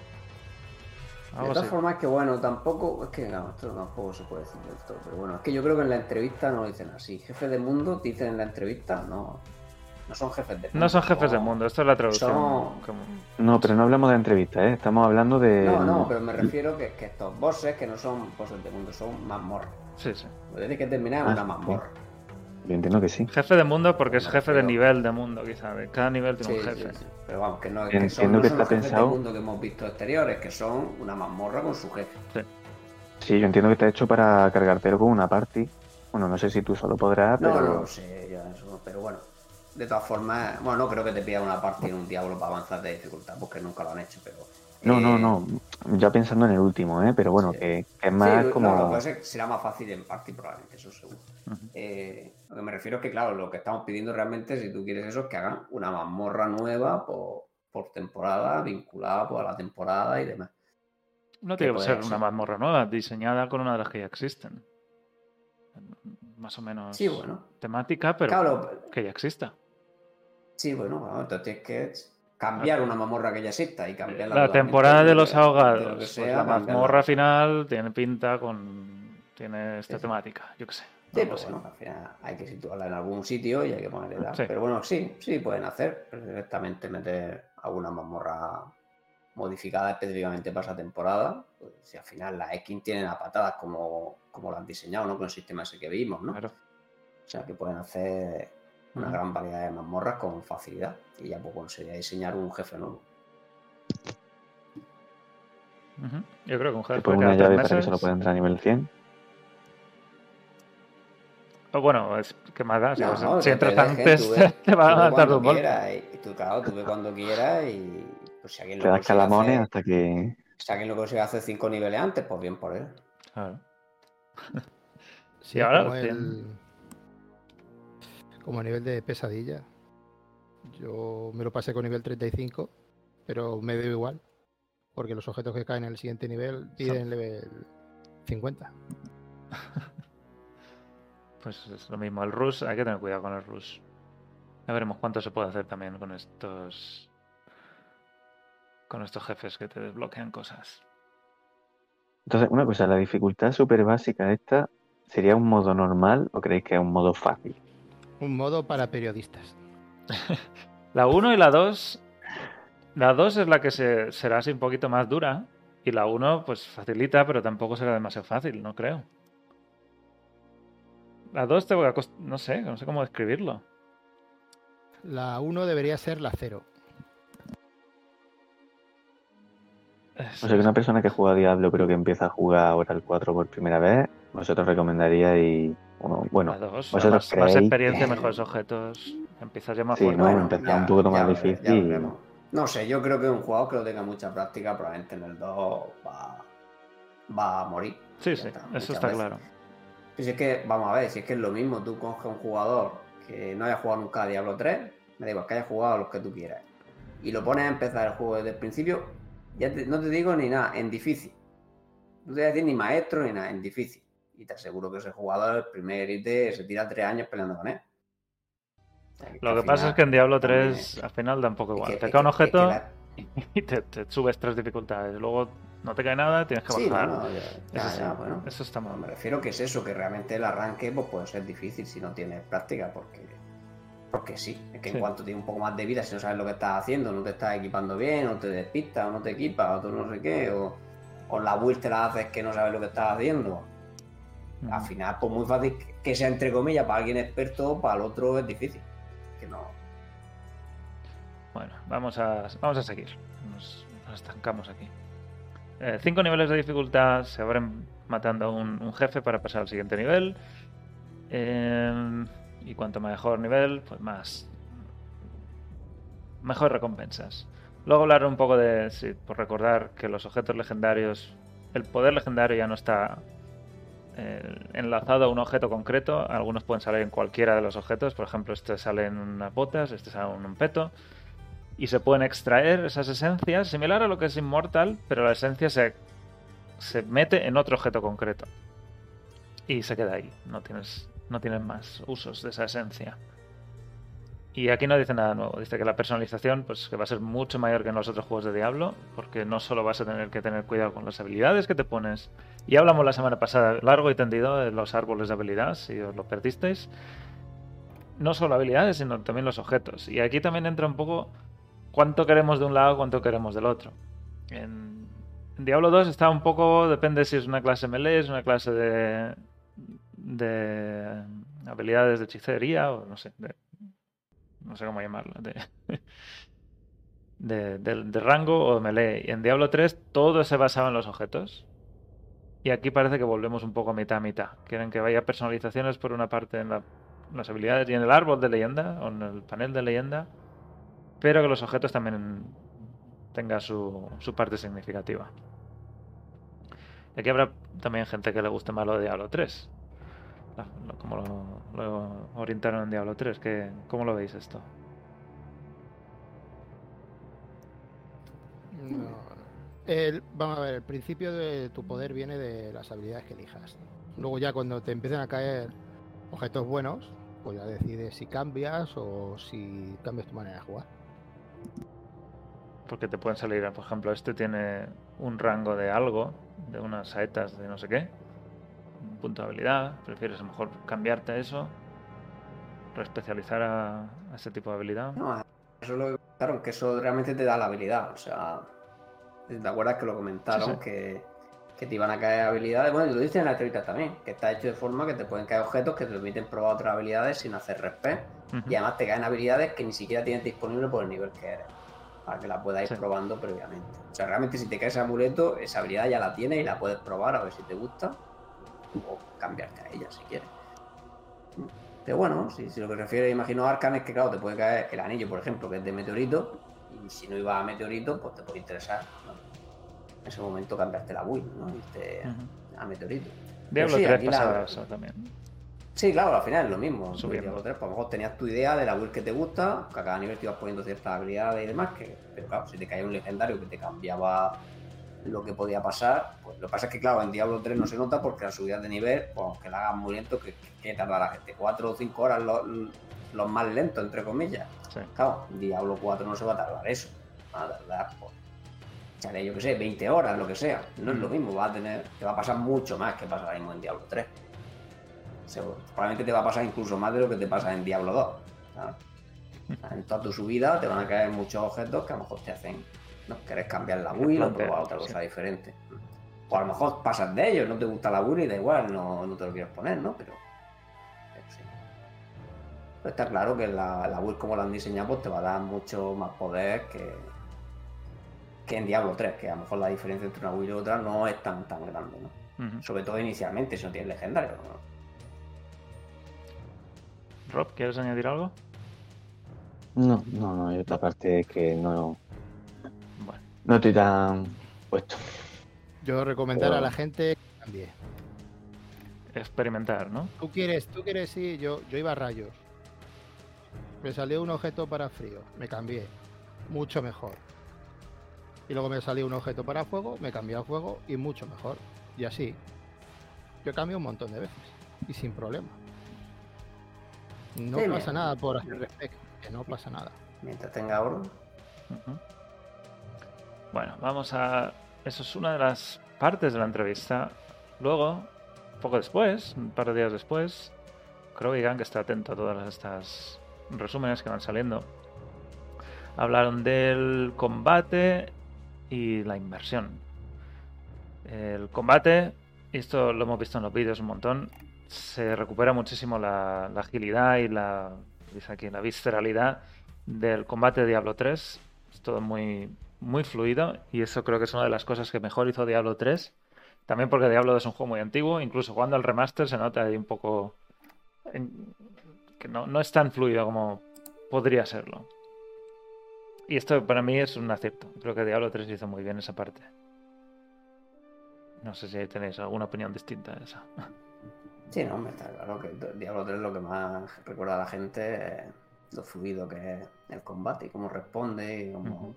De todas formas, que bueno, tampoco. Es que no, esto tampoco se puede decir del todo. Pero bueno, es que yo creo que en la entrevista no lo dicen así. Jefe de mundo, dicen en la entrevista, no. No son jefes de mundo. No son jefes de mundo, esto es la traducción. Son- como- No, pero no hablamos de entrevistas, ¿eh? Estamos hablando de... No, no, pero me refiero que, que estos bosses que no son bosses de mundo, son mazmorras. Sí, sí. Lo tienes que terminar en Ah, una mazmorra. Yo entiendo que sí. Jefe de mundo porque es jefe de nivel de mundo, quizá. De cada nivel tiene Sí, un sí, jefe. sí. Pero vamos, que no, que Entiendo son, no que son está los jefes pensado- del mundo que hemos visto exteriores, que son una mazmorra con su jefe. Sí, yo entiendo que está hecho para cargártelo con una party. Bueno, no sé si tú solo podrás, No, pero... no lo sé, ya eso, pero bueno. De todas formas, bueno, no creo que te pida una partida en un diablo para avanzar de dificultad, porque nunca lo han hecho, pero. No, no, eh, no. Ya pensando en el último, ¿eh? Pero bueno, Sí. que, que es más sí, como... no, lo que pasa es que será más fácil en party, probablemente, eso seguro. Eh, lo que me refiero es que, claro, lo que estamos pidiendo realmente, si tú quieres eso, es que hagan una mazmorra nueva por, por temporada, vinculada pues, a la temporada y demás. No tiene que ser una mazmorra nueva, diseñada con una de las que ya existen. Más o menos Sí, bueno. temática, pero Claro, que ya exista. Sí, bueno, bueno, entonces tienes que cambiar una mamorra que ya exista y cambiarla. La totalmente temporada de los lo que ahogados. pues sea, la mazmorra final tiene pinta con. Tiene esta sí. temática, yo qué sé. Sí, lo pues bueno, al final hay que situarla en algún sitio y hay que ponerle edad. Sí. Pero bueno, sí, sí pueden hacer perfectamente meter alguna mazmorra modificada específicamente para esa temporada. Pues, si al final las X tienen a patadas como, como las han diseñado, ¿no? Con el sistema ese que vimos, ¿no? Claro. O sea que pueden hacer una gran variedad de mazmorras con facilidad. Y ya pues bueno, sería diseñar un jefe nuevo. Yo creo que un jefe Después cada una llave para que solo pueda entrar a nivel 100. O bueno, es que más da. Si, No, si te entras antes, tú ves- te va a cuando un golpe. quieras, y, tú, claro, tú ves cuando quieras y pues si alguien Te lo das consigue calamones hacer- hasta que. Si alguien lo consigue hacer cinco niveles antes, pues bien por él. Claro. Sí, Y ahora como, el- como a nivel de pesadilla. Yo me lo pasé con nivel 35, pero me dio igual. Porque los objetos que caen en el siguiente nivel piden nivel 50. Pues es lo mismo. El Rush, hay que tener cuidado con el Rush. Ya veremos cuánto se puede hacer también con estos. Con estos jefes que te desbloquean cosas. Entonces, una cosa, la dificultad súper básica esta, ¿sería un modo normal o creéis que es un modo fácil? Un modo para periodistas. La 1 y la 2. La 2 es la que se, será así un poquito más dura. Y la 1, pues facilita, pero tampoco será demasiado fácil, no creo. La 2 te voy a cost- No sé, no sé cómo describirlo. La 1 debería ser la 0. Es- O sea, que una persona que juega Diablo pero que empieza a jugar ahora el 4 por primera vez, vosotros recomendaríais bueno, la 2. vosotros Más, más creéis experiencia, que- mejores objetos. Empiezas ya más Sí, fuerte. ¿no? empezar un poquito más veré- difícil. No sé, yo creo que un jugador que no tenga mucha práctica, probablemente en el 2 va, va a morir. Sí, sí, está, eso está veces. claro. Si es que, vamos a ver, si es que es lo mismo, tú coges un jugador que no haya jugado nunca a Diablo 3, me da igual que haya jugado a los que tú quieras, y lo pones a empezar el juego desde el principio, ya te- no te digo ni nada, en difícil. No te voy a decir ni maestro ni nada, en difícil. Y te aseguro que ese jugador, el primer ítem, se tira tres años peleando con él. O sea, Lo que pasa es que en Diablo también 3 al final da un poco es igual. que- te cae un que objeto la- y te, te subes tres dificultades. Luego no te cae nada, tienes que Sí, bajar. no, no, ya, ya, Eso ya, bueno. eso está mal. me refiero que es eso, que realmente el arranque pues, puede ser difícil si no tienes práctica, porque, porque sí. Es que Sí. en cuanto tienes un poco más de vida, si no sabes lo que estás haciendo, no te estás equipando bien, o te despistas, o no te equipas, o tú no sé qué, o, o la build te la haces que no sabes lo que estás haciendo. Ujú. Al final, pues muy fácil que- que sea entre comillas para alguien experto, para el otro es difícil. Que no. Bueno, vamos a, vamos a seguir. Nos, nos estancamos aquí. Eh, cinco niveles de dificultad se abren matando a un, jefe para pasar al siguiente nivel. Eh, y cuanto mejor nivel, pues más. Mejores recompensas. Luego hablar un poco de. Sí, por recordar que los objetos legendarios. El poder legendario ya no está eh, enlazado a un objeto concreto. Algunos pueden salir en cualquiera de los objetos. Por ejemplo, este sale en unas botas, este sale en un peto. Y se pueden extraer esas esencias, similar a lo que es Immortal, pero la esencia se, se mete en otro objeto concreto. Y se queda ahí. No tienes, no tienes más usos de esa esencia. Y aquí no dice nada nuevo. Dice que la personalización pues, que va a ser mucho mayor que en los otros juegos de Diablo, porque no solo vas a tener que tener cuidado con las habilidades que te pones. Y hablamos la semana pasada largo y tendido de los árboles de habilidad, si os lo perdisteis. No solo habilidades, sino también los objetos. Y aquí también entra un poco cuánto queremos de un lado, cuánto queremos del otro. En, en Diablo 2 está un poco, depende si es una clase melee, es una clase de, de habilidades de hechicería o no sé, de- no sé cómo llamarlo, de, de, rango o de melee. Y en Diablo 3 todo se basaba en los objetos. Y aquí parece que volvemos un poco a mitad a mitad. Quieren que vaya personalizaciones por una parte en la- las habilidades y en el árbol de leyenda o en el panel de leyenda pero que los objetos también tengan su, su parte significativa. Y aquí habrá también gente que le guste más lo de Diablo 3. La- lo- Como lo, lo orientaron en Diablo 3. que ¿Cómo lo veis esto? No. El- vamos a ver, el principio de tu poder viene de las habilidades que elijas. Luego ya cuando te empiezan a caer objetos buenos, pues ya decides si cambias o si cambias tu manera de jugar. Porque te pueden salir, por ejemplo, este tiene un rango de algo, de unas saetas de no sé qué, un punto de habilidad. Prefieres a lo mejor cambiarte eso, reespecializar a, a este tipo de habilidad. No, eso lo comentaron, que eso realmente te da la habilidad. O sea, ¿te acuerdas que lo comentaron? Sí, sí. Que, que te iban a caer habilidades. Bueno, y lo dicen en la entrevista también, que está hecho de forma que te pueden caer objetos que te permiten probar otras habilidades sin hacer respect. Y además te caen habilidades que ni siquiera tienes disponible por el nivel que eres. Para que la puedas ir Sí. probando previamente. O sea, realmente si te cae ese amuleto, esa habilidad ya la tienes y la puedes probar a ver si te gusta. O cambiarte a ella si quieres. Pero bueno, si, si lo que refiere, imagino a Arcan es que, claro, te puede caer el anillo, por ejemplo, que es de meteorito. Y si no iba a meteorito, pues te puede interesar. ¿no? En ese momento cambiarte la build, ¿no? Irte a meteorito. Diablo sí, 3 aquí la- pasaba eso también. Sí, claro, al final es lo mismo. Subiendo. Diablo 3, pues a lo mejor tenías tu idea de la build que te gusta, que a cada nivel te ibas poniendo ciertas habilidades y demás, que, pero claro, si te caía un legendario que te cambiaba lo que podía pasar, pues lo que pasa es que claro, en Diablo 3 no se nota porque las subidas de nivel, pues aunque la hagas muy lento, que, que tarda la gente, 4 o 5 horas los, los más lentos, entre comillas. Sí. Claro, en Diablo 4 no se va a tardar eso. Va a tardar, pues, yo que sé, 20 horas, lo que sea. No es lo mismo, va a tener, te va a pasar mucho más que pasa ahora mismo en Diablo 3. Seguro. Probablemente te va a pasar incluso más de lo que te pasa en Diablo 2. ¿sabes? En toda tu subida te van a caer muchos objetos que a lo mejor te hacen no querés cambiar la build o probar otra sí. cosa diferente. O a lo mejor pasas de ellos, no te gusta la build y da igual, no, no te lo quieres poner, ¿no? Pero, pero sí. Pero está claro que la, la build como la han diseñado pues te va a dar mucho más poder que, que en Diablo 3, que a lo mejor la diferencia entre una build y otra no es tan tan grande, ¿no? Sobre todo inicialmente, si no tienes legendario. ¿no? Rob, ¿quieres añadir algo? No, no, no, hay otra parte que no, Bueno, no estoy tan puesto. Yo recomendar a la gente que cambie. experimentar, ¿no? Tú quieres, tú quieres, sí, yo, yo iba a rayos. Me salió un objeto para frío, me cambié. Mucho mejor. Y luego me salió un objeto para fuego, me cambié a fuego y mucho mejor. Y así. Yo cambio un montón de veces. Y sin problema. No Sí, pasa nada por hacer respect, que no pasa nada. Mientras tenga oro. Bueno, vamos a. Eso es una de las partes de la entrevista. Luego, poco después, un par de días después, Crowigan, que está atento a todas estas resúmenes que van saliendo, hablaron del combate y la inversión. El combate, y esto lo hemos visto en los vídeos un montón, se recupera muchísimo la, agilidad y la, dice aquí, la visceralidad del combate de Diablo 3. Es todo muy, muy fluido y eso creo que es una de las cosas que mejor hizo Diablo 3. También porque Diablo es un juego muy antiguo, incluso jugando al remaster se nota ahí un poco que no, no es tan fluido como podría serlo. Y esto para mí es un acierto. Creo que Diablo 3 hizo muy bien esa parte. No sé si tenéis alguna opinión distinta a esa. Sí, no, hombre, está claro que Diablo 3 lo que más recuerda a la gente es lo fluido que es el combate y cómo responde y cómo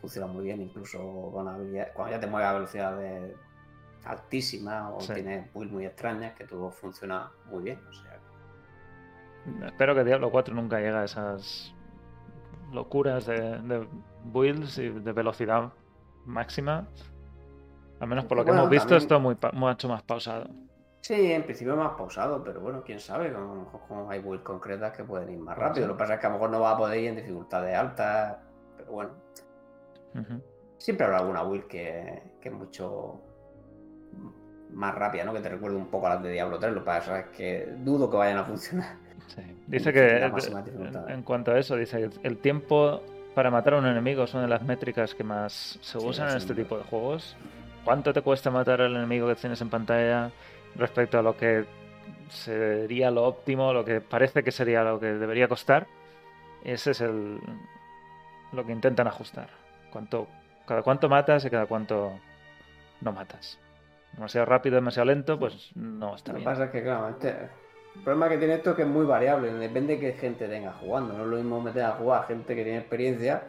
funciona muy bien, incluso con cuando ya te mueves a velocidades altísimas o Sí. tienes builds muy extrañas, que todo funciona muy bien. O sea, Espero que Diablo 4 nunca llegue a esas locuras de, de builds y de velocidad máxima. Al menos por lo que Bueno, hemos visto, también- esto es muy mucho más pausado. Sí, en principio más pausado, pero bueno, quién sabe, a lo mejor como hay builds concretas que pueden ir más rápido. Lo que pasa es que a lo mejor no va a poder ir en dificultades altas, pero bueno, siempre habrá alguna build que, que es mucho más rápida, ¿no? Que te recuerde un poco a las de Diablo 3, lo que pasa es que dudo que vayan a funcionar. Sí. Dice que en, en cuanto a eso, dice que el tiempo para matar a un enemigo es una de las métricas que más se Sí, usan en este tipo de juegos. ¿Cuánto te cuesta matar al enemigo que tienes en pantalla respecto a lo que sería lo óptimo, lo que parece que sería lo que debería costar? Ese es el lo que intentan ajustar. Cuánto, cada cuánto matas y cada cuánto no matas. Demasiado rápido, demasiado lento, pues no está Lo que bien. pasa es que, claro, este- el problema que tiene esto es que es muy variable, depende de qué gente tenga jugando. No es lo mismo meter a jugar gente que tiene experiencia,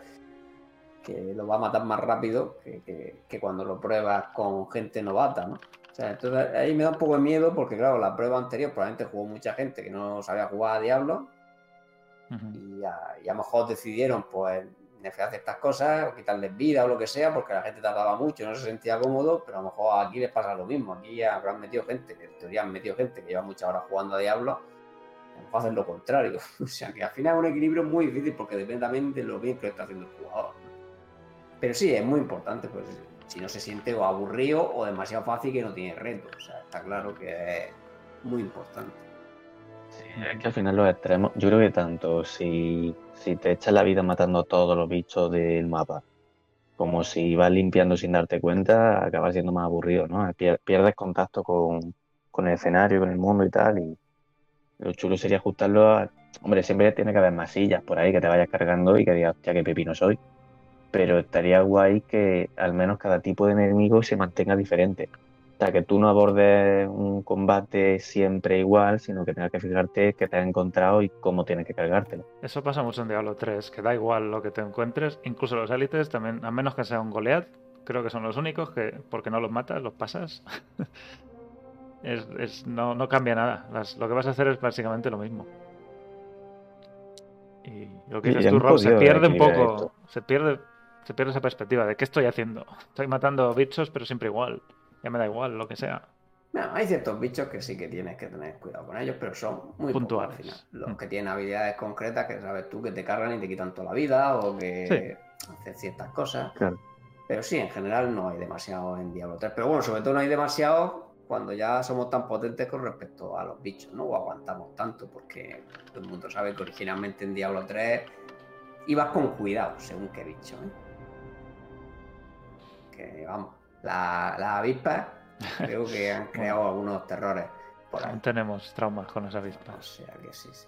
que lo va a matar más rápido que, que- que cuando lo pruebas con gente novata, ¿no? O sea, entonces ahí me da un poco de miedo porque, claro, la prueba anterior probablemente jugó mucha gente que no sabía jugar a Diablo Ujú. y a, y a lo mejor decidieron, pues, nerfear ciertas cosas, o quitarles vida o lo que sea, porque la gente tardaba mucho, no se sentía cómodo, pero a lo mejor aquí les pasa lo mismo. Aquí habrán metido gente, en teoría han metido gente que lleva muchas horas jugando a Diablo, a lo mejor hacen lo contrario. O sea que al final es un equilibrio muy difícil porque depende también de lo bien que lo está haciendo el jugador. Pero sí, es muy importante, pues si no se siente o aburrido o demasiado fácil que no tiene reto. O sea, está claro que es muy importante. Es que al final los extremos, yo creo que tanto si, si te echas la vida matando todos los bichos del mapa, como si vas limpiando sin darte cuenta, acaba siendo más aburrido, ¿no? Pier- Pierdes contacto con, con el escenario, con el mundo y tal, y lo chulo sería ajustarlo a... Hombre, siempre tiene que haber masillas por ahí que te vayas cargando y que digas, hostia, qué pepino soy. Pero estaría guay que al menos cada tipo de enemigo se mantenga diferente. O sea, que tú no abordes un combate siempre igual, sino que tengas que fijarte qué te has encontrado y cómo tienes que cargártelo. Eso pasa mucho en Diablo 3, que da igual lo que te encuentres, incluso los élites también, a menos que sea un Goliath, creo que son los únicos que, porque no los matas, los pasas. es, es- no, no cambia nada. Las- lo que vas a hacer es básicamente lo mismo. Y lo que dices tú, Rob, se podido pierde un poco, esto. se pierde, se pierde esa perspectiva de qué estoy haciendo. Estoy matando bichos, pero siempre igual. Ya me da igual, lo que sea. Bueno, hay ciertos bichos que sí que tienes que tener cuidado con ellos, pero son muy Puntuales. pocos al final. Los Mm. que tienen habilidades concretas que sabes tú que te cargan y te quitan toda la vida o que hacen ciertas cosas. Claro. Pero sí, en general no hay demasiado en Diablo 3. Pero bueno, sobre todo no hay demasiado cuando ya somos tan potentes con respecto a los bichos, ¿no? O aguantamos tanto, porque todo el mundo sabe que originalmente en Diablo 3 ibas con cuidado según qué bicho, ¿eh? Que vamos, la- las avispas creo que han creado algunos terrores por ahí. Tenemos traumas con esa avispa. O sea que sí, sí.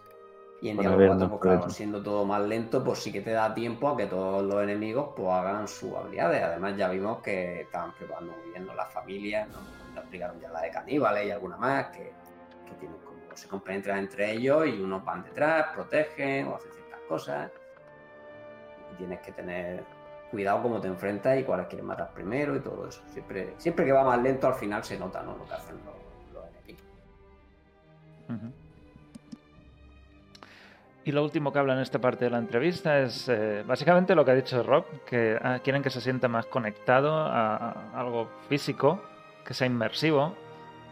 Y en Bueno, Diablo ver, 4, no pues claro, siendo todo más lento, pues sí que te da tiempo a que todos los enemigos pues hagan sus habilidades. Además ya vimos que estaban preparando muy bien ¿no? las familias, ¿no? Nos explicaron ya la de caníbales y alguna más que, que tienen como se compenetran entre ellos y unos van detrás, protegen o hacen ciertas cosas. Y tienes que tener cuidado cómo te enfrentas y cuáles quieres matar primero y todo eso. Siempre, siempre que va más lento al final se nota ¿no? lo que hacen los, los enemigos. Y lo último que habla en esta parte de la entrevista es eh, básicamente lo que ha dicho Rob, que ah, quieren que se sienta más conectado a, a algo físico, que sea inmersivo.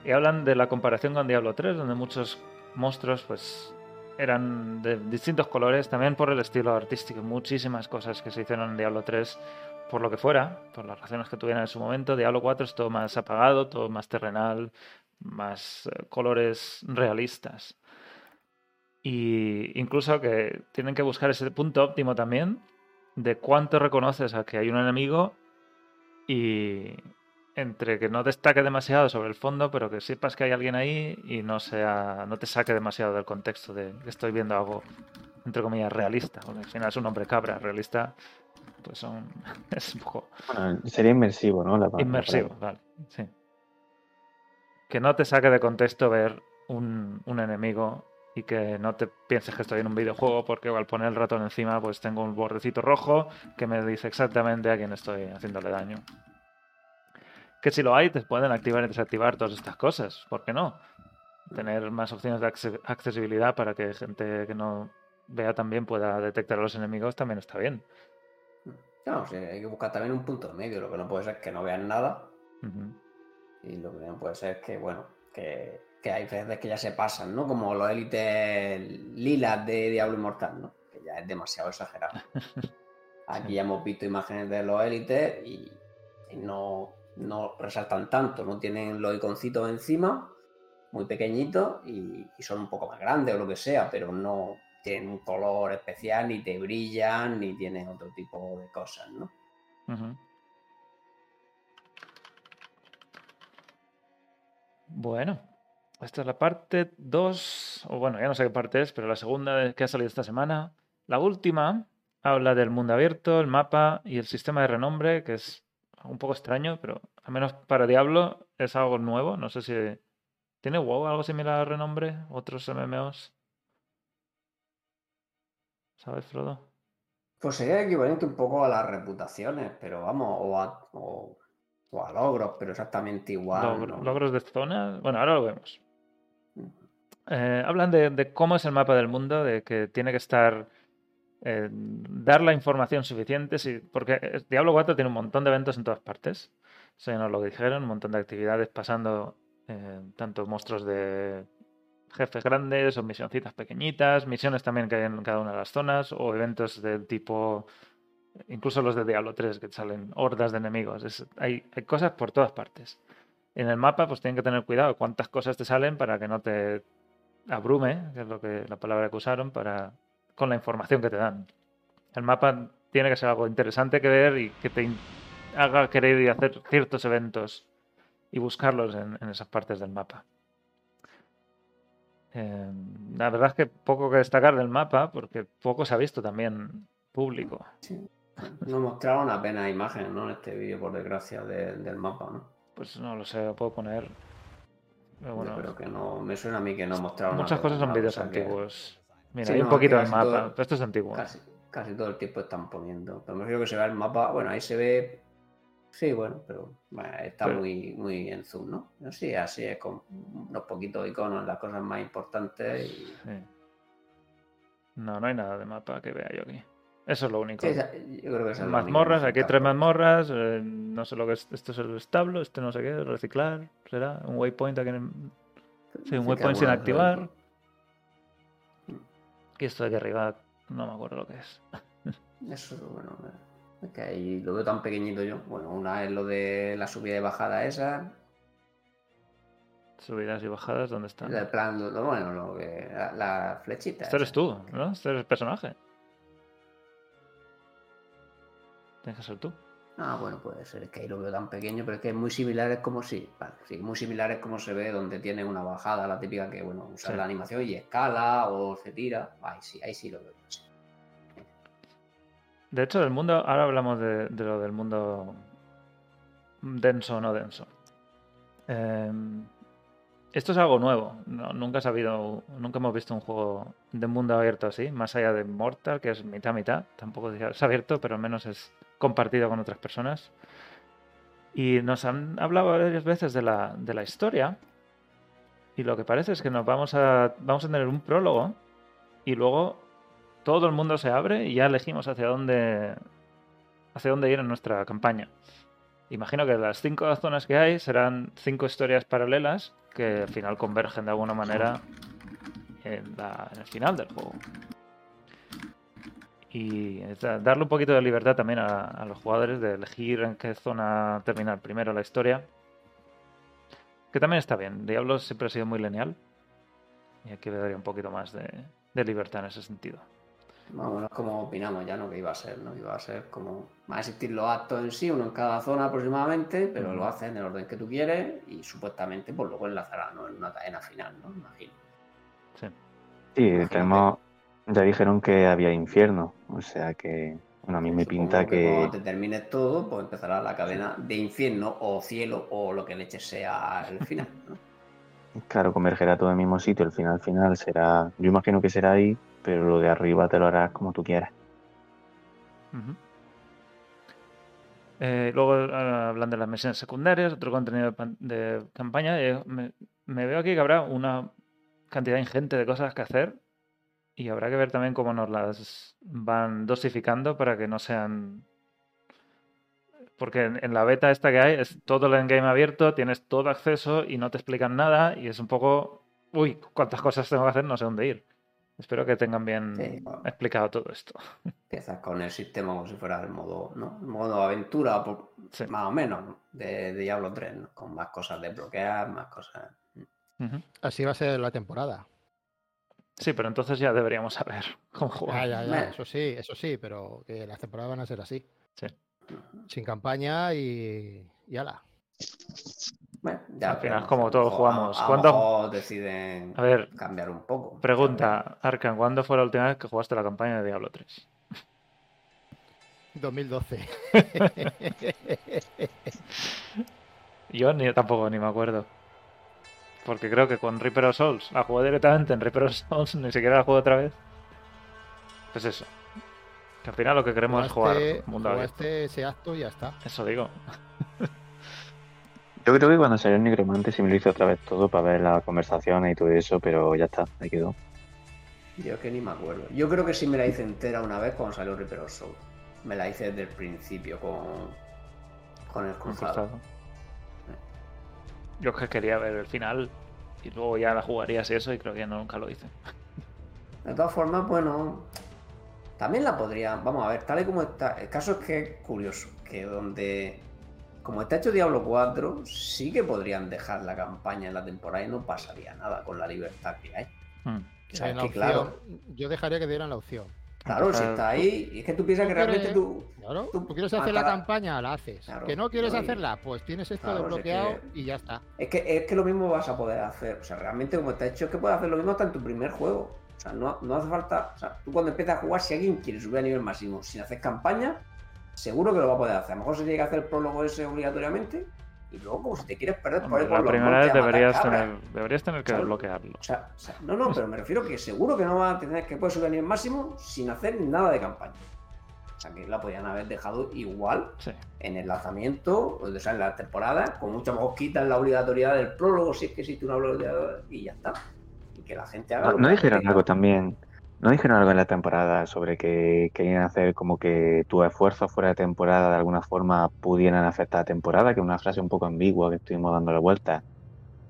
Y hablan de la comparación con Diablo 3, donde muchos monstruos pues eran de distintos colores, también por el estilo artístico, muchísimas cosas que se hicieron en Diablo 3 por lo que fuera, por las razones que tuvieran en su momento. Diablo 4 es todo más apagado, todo más terrenal, más eh, colores realistas. Y incluso que tienen que buscar ese punto óptimo también de cuánto reconoces a que hay un enemigo y entre que no destaque demasiado sobre el fondo, pero que sepas que hay alguien ahí y no sea no te saque demasiado del contexto de que estoy viendo algo entre comillas realista, porque al final es un hombre cabra, realista pues son es un poco Bueno, sería inmersivo, ¿no? La palabra. Inmersivo, vale. Sí. Que no te saque de contexto ver un, un enemigo y que no te pienses que estoy en un videojuego porque al poner el ratón encima pues tengo un bordecito rojo que me dice exactamente a quién estoy haciéndole daño. Que si lo hay te pueden activar y desactivar todas estas cosas, ¿por qué no? Tener más opciones de acce- accesibilidad para que gente que no vea también pueda detectar a los enemigos también está bien. No, hay que buscar también un punto medio. Lo que no puede ser es que no vean nada. Y lo que no puede ser es que, bueno, que, que hay veces que ya se pasan, ¿no? Como los élites lilas de Diablo Inmortal, ¿no? Que ya es demasiado exagerado. Aquí ya hemos visto imágenes de los élites y, y no, no resaltan tanto, no tienen los iconcitos encima, muy pequeñitos y, son un poco más grandes o lo que sea, pero no tienen un color especial, ni te brillan, ni tienen otro tipo de cosas, ¿no? Bueno, esta es la parte 2, o bueno, ya no sé qué parte es, pero la segunda que ha salido esta semana. La última habla del mundo abierto, el mapa y el sistema de renombre, que es un poco extraño, pero al menos para Diablo es algo nuevo. No sé si tiene WoW algo similar a renombre, otros MMOs. ¿Sabes, Frodo? Pues sería equivalente un poco a las reputaciones, pero vamos, o a, o, o a logros, pero exactamente igual. Logro- ¿no? logros de zona. Bueno, ahora lo vemos. Ujú. Eh, hablan de, de cómo es el mapa del mundo, de que tiene que estar eh, dar la información suficiente, porque eh, Diablo 4 tiene un montón de eventos en todas partes. Ya nos lo dijeron, un montón de actividades pasando eh, tanto monstruos de jefes grandes o misioncitas pequeñitas, misiones también que hay en cada una de las zonas o eventos del tipo, incluso los de Diablo 3 que salen hordas de enemigos. Hay, hay cosas por todas partes. En el mapa pues tienen que tener cuidado cuántas cosas te salen para que no te abrume, que es lo que la palabra que usaron, para, con la información que te dan. El mapa tiene que ser algo interesante que ver y que te haga querer ir a hacer ciertos eventos y buscarlos en, en esas partes del mapa. Eh, la verdad es que poco que destacar del mapa, porque poco se ha visto también público. Nos mostraron apenas imágenes, ¿no? En este vídeo, por desgracia, de- del mapa, ¿no? Pues no lo sé, lo puedo poner. Pero bueno, Yo creo que no, me suena a mí que no mostraron muchas cosas son una vídeos que antiguos. Mira, Sí, hay un poquito del mapa, todo- pero esto es antiguo. Casi, casi todo el tiempo están poniendo. Pero me refiero que se ve el mapa. Bueno, ahí se ve. Sí, bueno, pero bueno, está Pero- muy, muy en zoom, ¿no? Sí, así es, con unos poquitos iconos, las cosas más importantes. Y... Sí. No, no hay nada de mapa que vea yo aquí. Eso es lo único. Sí, yo creo que es mazmorras, aquí hay tres mazmorras. eh, no sé lo que es. Esto es el establo, este no sé qué, reciclar. ¿Será? Un waypoint aquí en el- Sí, un Sí, que waypoint sin activar. Y esto de aquí arriba no me acuerdo lo que es. Eso, bueno, es que ahí lo veo tan pequeñito yo. Bueno, una es lo de la subida y bajada esa. Subidas y bajadas, ¿dónde están? El plan, lo- bueno, lo que, la, la flechita. Este eres tú, ¿no? Este eres el personaje. Tienes que ser tú. Ah, bueno, puede ser, es que ahí lo veo tan pequeño, pero es que es muy similar, es como si, vale, sí, muy similar es como se ve donde tiene una bajada, la típica que, bueno, usa Sí. la animación y escala o se tira. Ahí sí, ahí sí lo veo. sí. De hecho, del mundo, ahora hablamos de, de lo del mundo denso o no denso. Eh, esto es algo nuevo. no- nunca, ha habido- nunca hemos visto un juego de mundo abierto así, más allá de Mortal, que es mitad mitad. Tampoco es abierto, pero al menos es compartido con otras personas. Y nos han hablado varias veces de la, de la historia. Y lo que parece es que nos vamos a, vamos a tener un prólogo y luego todo el mundo se abre y ya elegimos hacia dónde hacia dónde ir en nuestra campaña. Imagino que las cinco zonas que hay serán cinco historias paralelas que al final convergen de alguna manera en, en el final del juego. Y darle un poquito de libertad también a, a los jugadores de elegir en qué zona terminar primero la historia. Que también está bien. Diablo siempre ha sido muy lineal. Y aquí le daría un poquito más de, de libertad en ese sentido. Más o menos como opinamos ya, ¿no? Que iba a ser, ¿no? Iba a ser como, van a existir los actos en sí, uno en cada zona aproximadamente, pero lo hacen en el orden que tú quieres y supuestamente, pues luego enlazará, ¿no? En una cadena final, ¿no? Imagino. Sí. Sí, Imagínate. tenemos. Ya dijeron que había infierno. O sea que. Bueno, a mí me Supongo pinta que. Cuando te termines todo, pues empezará la cadena de infierno o cielo o lo que leche sea el final, ¿no? Claro, convergerá todo en el mismo sitio. El final final será. Yo imagino que será ahí, pero lo de arriba te lo harás como tú quieras. Eh, luego ah, hablan de las misiones secundarias, otro contenido de campaña. eh, me, me veo aquí que habrá una cantidad ingente de cosas que hacer y habrá que ver también cómo nos las van dosificando para que no sean... Porque en, en la beta esta que hay es todo el endgame abierto, tienes todo acceso y no te explican nada y es un poco... Uy, cuántas cosas tengo que hacer, no sé dónde ir. Espero que tengan bien Sí, bueno. explicado todo esto. Empiezas con el sistema como si fuera el modo, ¿no? El modo aventura, por- Sí. más o menos, ¿no? de, de Diablo 3, ¿no? Con más cosas de bloquear, más cosas. Ujú. Así va a ser la temporada. Sí, pero entonces ya deberíamos saber cómo jugar. Ya, ya, ya, Bueno. eso sí, eso sí, pero que las temporadas van a ser así. Sí. Sin campaña y, y ala. Bueno, ya Al final, veremos, como todos jugamos. A, a lo ¿Cuándo- mejor deciden A ver, cambiar un poco. pregunta, Arkan, ¿cuándo fue la última vez que jugaste la campaña de Diablo 3? 2012. Yo ni tampoco ni me acuerdo. Porque creo que con Reaper of Souls la jugué directamente en Reaper of Souls, ni siquiera la jugué otra vez. Pues eso. Que al final lo que queremos es jugar mundo abierto. ese acto y ya está. Eso digo. Yo creo que cuando salió el Nigromante sí me lo hice otra vez todo para ver las conversaciones y todo eso, pero ya está, ahí quedó. Yo es que ni me acuerdo. Yo creo que sí me la hice entera una vez cuando salió Reaper of Soul. Me la hice desde el principio con, con el cruzado. Yo es que quería ver el final y luego ya la jugarías y eso y creo que no, nunca lo hice. De todas formas, bueno, también la podría, vamos a ver, tal y como está, el caso es que es curioso, que donde, como está hecho Diablo 4, sí que podrían dejar la campaña en la temporada y no pasaría nada con la libertad que hay. Mm. O sea, Eh, es la que opción- claro, Yo dejaría que dieran la opción. Claro, si está ahí, y es que tú piensas que ¿Tú quieres- realmente tú... Claro, Tú tú quieres hacer la campaña, la haces. Claro, que no quieres no, hacerla, pues tienes esto Claro, es desbloqueado que- y ya está. Es que, es que lo mismo vas a poder hacer, o sea, realmente como está hecho es que puedes hacer lo mismo hasta en tu primer juego. O sea, no, no hace falta, o sea, tú cuando empiezas a jugar, si alguien quiere subir a nivel máximo sin hacer campaña, seguro que lo va a poder hacer. A lo mejor se tiene que hacer el prólogo ese obligatoriamente y luego como si te quieres perder por Hombre, ahí la primera vez matar deberías tener, deberías tener que desbloquearlo. O sea, o sea, no, no, pero me refiero que seguro que no va a tener que puedes subir a nivel máximo sin hacer nada de campaña. O sea, que la podían haber dejado igual Sí. en el lanzamiento, o sea, en la temporada, con mucho mejor quitan la obligatoriedad del prólogo, si es que existe una obligatoriedad, y ya está. Y que la gente haga. No, no dijeron algo también. No dijeron algo en la temporada sobre que querían hacer como que tus esfuerzos fuera de temporada de alguna forma pudieran afectar a la temporada, que es una frase un poco ambigua que estuvimos dando la vuelta.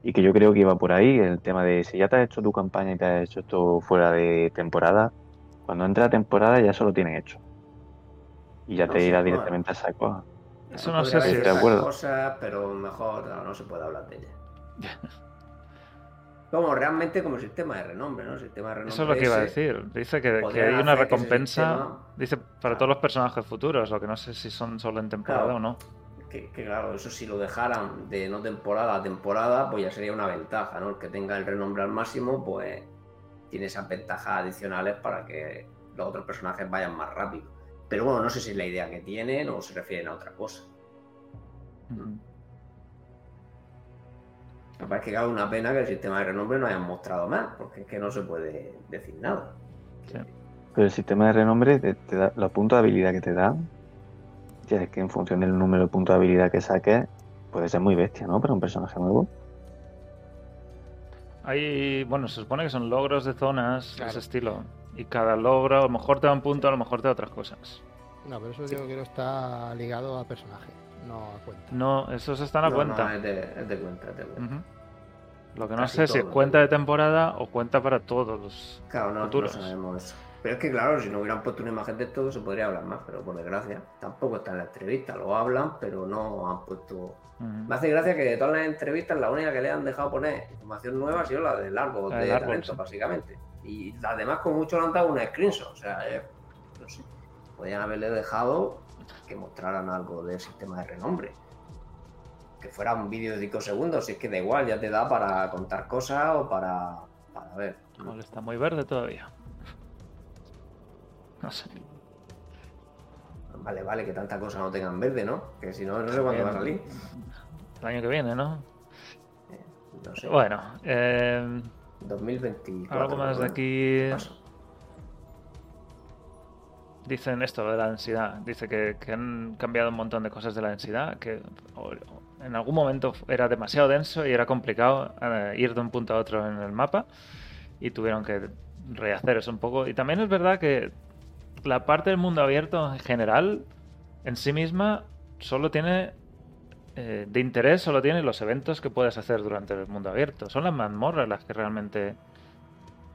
Y que yo creo que iba por ahí el tema de si ya te has hecho tu campaña y te has hecho esto fuera de temporada, cuando entra la temporada ya eso lo tienes hecho. Y ya No te irá directamente a saco. Eso no Podría sé si acuerdo. cosas, pero mejor no, no se puede hablar de ella. Como realmente como sistema de renombre, ¿no? Sistema de renombre Eso es lo que iba a decir. Dice que, que hay una recompensa, dice, para todos los personajes futuros, lo que no sé si son solo en temporada Claro. o no. Que, que claro, eso si lo dejaran de no temporada a temporada, pues ya sería una ventaja, ¿no? El que tenga el renombre al máximo, pues tiene esas ventajas adicionales para que los otros personajes vayan más rápido. Pero bueno, no sé si es la idea que tienen o se refieren a otra cosa. Ujú. Me parece que es una pena que el sistema de renombre no hayan mostrado más, porque es que no se puede decir nada. Sí. Pero el sistema de renombre te, te da los puntos de habilidad que te da. Ya es que en función del número de puntos de habilidad que saques, puede ser muy bestia, ¿no? Para un personaje nuevo. Hay, bueno, se supone que son logros de zonas de Claro. ese estilo. Y cada logro a lo mejor te da un punto, a lo mejor te da otras cosas. No, pero eso yo creo que está ligado al personaje, no a cuenta. No, esos están a No, cuenta. No, es de, es de cuenta, es de cuenta. Lo que no Casi sé si es cuenta de temporada o cuenta para todos los... Claro, no, no futuros. sabemos eso. Pero es que claro, si no hubieran puesto una imagen de todo se podría hablar más, pero por desgracia tampoco está en la entrevista, lo hablan, pero no han puesto... Me hace gracia que de todas las entrevistas la única que le han dejado poner información nueva ha sido la del árbol La de del árbol, talento, sí. básicamente. Y las demás con mucho le han dado un screenshot, o sea, eh, no sé, podían haberle dejado que mostraran algo del sistema de renombre. Que fuera un vídeo de 5 segundos, si es que da igual, ya te da para contar cosas o para, para ver. Igual está muy verde todavía. No sé. Vale, vale, que tanta cosa no tengan verde, ¿no? Que si no, no sé cuándo va a salir. El año que viene, ¿no? No sé. Bueno, eh, 2024. algo más de aquí. Paso. Dicen esto de la densidad. Dice que, han cambiado un montón de cosas de la densidad. Que en algún momento era demasiado denso y era complicado eh, ir de un punto a otro en el mapa. Y tuvieron que rehacer eso un poco. Y también es verdad que la parte del mundo abierto en general, en sí misma, solo tiene. eh, de interés solo tiene los eventos que puedes hacer durante el mundo abierto. Son las mazmorras las que realmente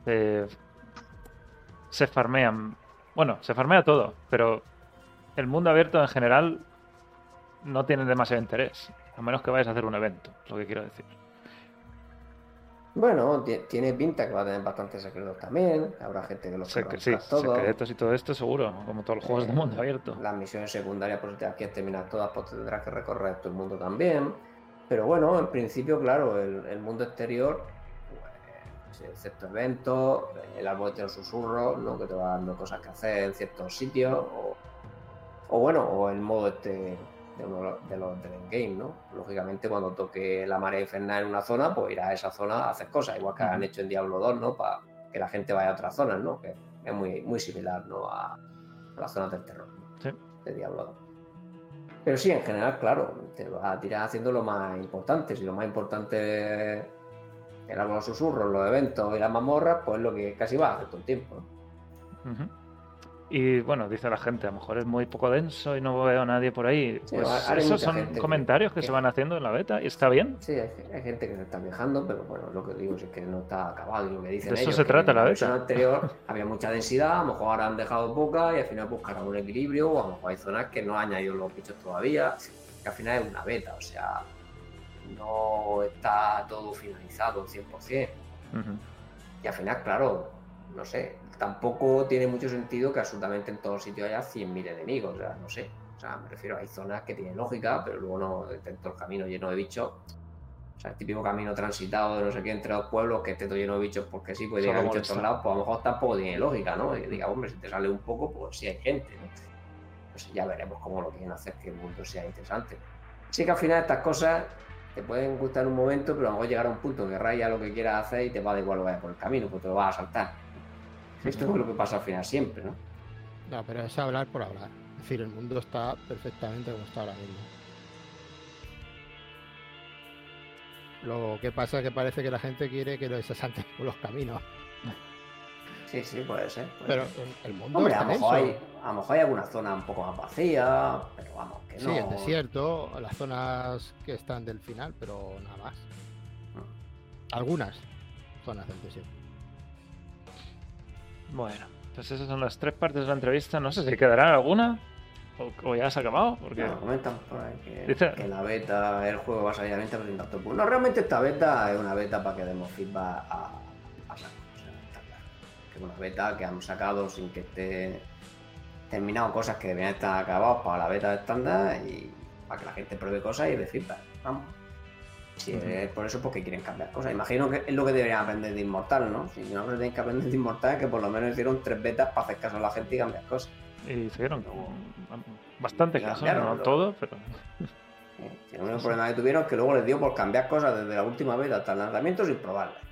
eh, se farmean. Bueno, se farmea todo, pero el mundo abierto en general no tiene demasiado interés. A menos que vayas a hacer un evento, lo que quiero decir. Bueno, ti- tiene pinta que va a tener bastantes secretos también. que Habrá gente que los Sec- querrá sí, todo. secretos y todo esto seguro, como todos los juegos de Eh, mundo abierto. Las misiones secundarias, pues si las quieres terminar todas, pues tendrás que recorrer todo el mundo también. Pero bueno, en principio, claro, el, el mundo exterior, excepto eventos, el árbol tiene susurros, ¿no? Que te va dando cosas que hacer en ciertos sitios. O, o bueno, o el modo este de, uno de los del endgame, ¿no? Lógicamente, cuando toque la marea infernal en una zona, pues irás a esa zona a hacer cosas, igual que han hecho en Diablo 2, ¿no? Para que la gente vaya a otras zonas, ¿no? Que es muy, muy similar, ¿no? A, a las zonas del terror ¿no? Sí. de Diablo 2. Pero sí, en general, claro, te vas a tirar haciendo lo más importante. Si lo más importante De los susurros, los eventos y las mazmorras, pues es lo que casi va a hacer todo el tiempo. Y bueno, dice la gente, a lo mejor es muy poco denso y no veo a nadie por ahí. Sí, Pues esos son comentarios que, que- se van haciendo en la beta y está bien. Sí, hay, hay gente que se está quejando, pero bueno, lo que digo es que no está acabado y lo que dicen De eso ellos, se trata en la beta. anterior había mucha densidad, a lo mejor ahora han dejado poca y al final buscarán un equilibrio, o a lo mejor hay zonas que no han añadido los bichos todavía, que al final es una beta, o sea, no está todo finalizado al 100%. Ujú. Y al final, claro, no sé, tampoco tiene mucho sentido que absolutamente en todos sitios haya 100.000 enemigos, o sea, no sé. O sea, me refiero, hay zonas que tienen lógica, pero luego no, dentro del camino lleno de bichos. O sea, el típico camino transitado de no sé qué entre dos pueblos que esté todo lleno de bichos porque sí, puede Solo llegar bichos a todos lados, pues a lo mejor tampoco tiene lógica, ¿no? Y diga, hombre, si te sale un poco, pues sí hay gente, ¿no? Pues ya veremos cómo lo quieren hacer que el mundo sea interesante. Sí que al final estas cosas te pueden gustar en un momento, pero a lo mejor llegar a un punto que raya lo que quieras hacer y te va da igual lo vaya por el camino, pues te lo vas a saltar. Esto es lo que pasa al final siempre, ¿no? No, pero es hablar por hablar. Es decir, el mundo está perfectamente como está ahora mismo. Lo que pasa es que parece que la gente quiere que se salten por los caminos. Sí, sí, puede ser. puede Pero ser. el mundo Hombre, a está lo, mejor hay, a lo mejor hay alguna zona un poco más vacía, pero vamos, que no. Sí, el desierto, las zonas que están del final, pero nada más. Algunas zonas del desierto. Bueno, pues esas son las tres partes de la entrevista. No sé si quedará alguna o, o ya se ha acabado. Porque No, comentan por ahí que, la beta, el juego va a salir a. No, realmente esta beta es una beta para que demos feedback a Que una beta que han sacado sin que esté terminado cosas que deberían estar acabados para la beta estándar y para que la gente pruebe cosas y dé feedback. Vamos. Si es por eso, porque quieren cambiar cosas. Imagino que es lo que deberían aprender de Inmortal, ¿no? Si no tienen que aprender de Inmortal, es que por lo menos hicieron tres betas para hacer caso a la gente y cambiar cosas. y hicieron bastante Y caso, no todo, pero El único problema que tuvieron es que luego les dio por cambiar cosas desde la última beta hasta el lanzamiento sin probarlas.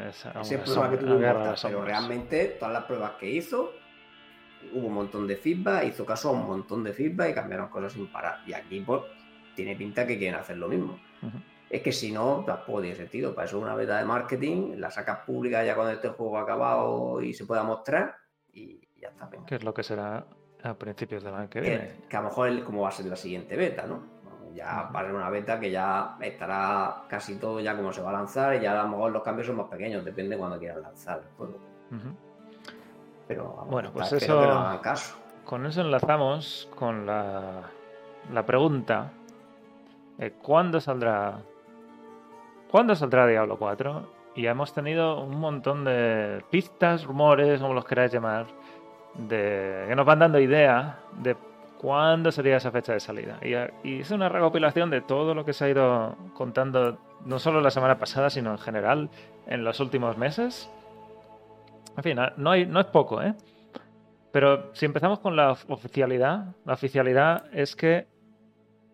Es Ese una es el problema que tuvo Immortal, pero realmente todas las pruebas que hizo, hubo un montón de feedback, hizo caso a un montón de feedback y cambiaron cosas sin parar. Y aquí pues tiene pinta que quieren hacer lo mismo. Es que si no, tampoco tiene sentido. Para eso es una beta de marketing, la sacas pública ya cuando este juego acabado y se pueda mostrar y ya está. venga. Que es lo que será a principios del año que viene. que a lo mejor es como va a ser la siguiente beta, ¿no? Ya va a ser una beta que ya estará casi todo ya como se va a lanzar y ya a lo mejor los cambios son más pequeños, depende de cuando quieran lanzar el juego. Pero vamos, Bueno, pues eso- que no hagan caso. Con eso enlazamos con la, la pregunta: eh, ¿cuándo saldrá? ¿Cuándo saldrá Diablo 4? Y hemos tenido un montón de pistas, rumores, como los queráis llamar, de, que nos van dando idea de cuándo sería esa fecha de salida. Y, y hice una recopilación de todo lo que se ha ido contando, no solo la semana pasada, sino en general en los últimos meses. En fin, no, hay, no es poco, ¿eh? Pero si empezamos con la of- oficialidad, la oficialidad es que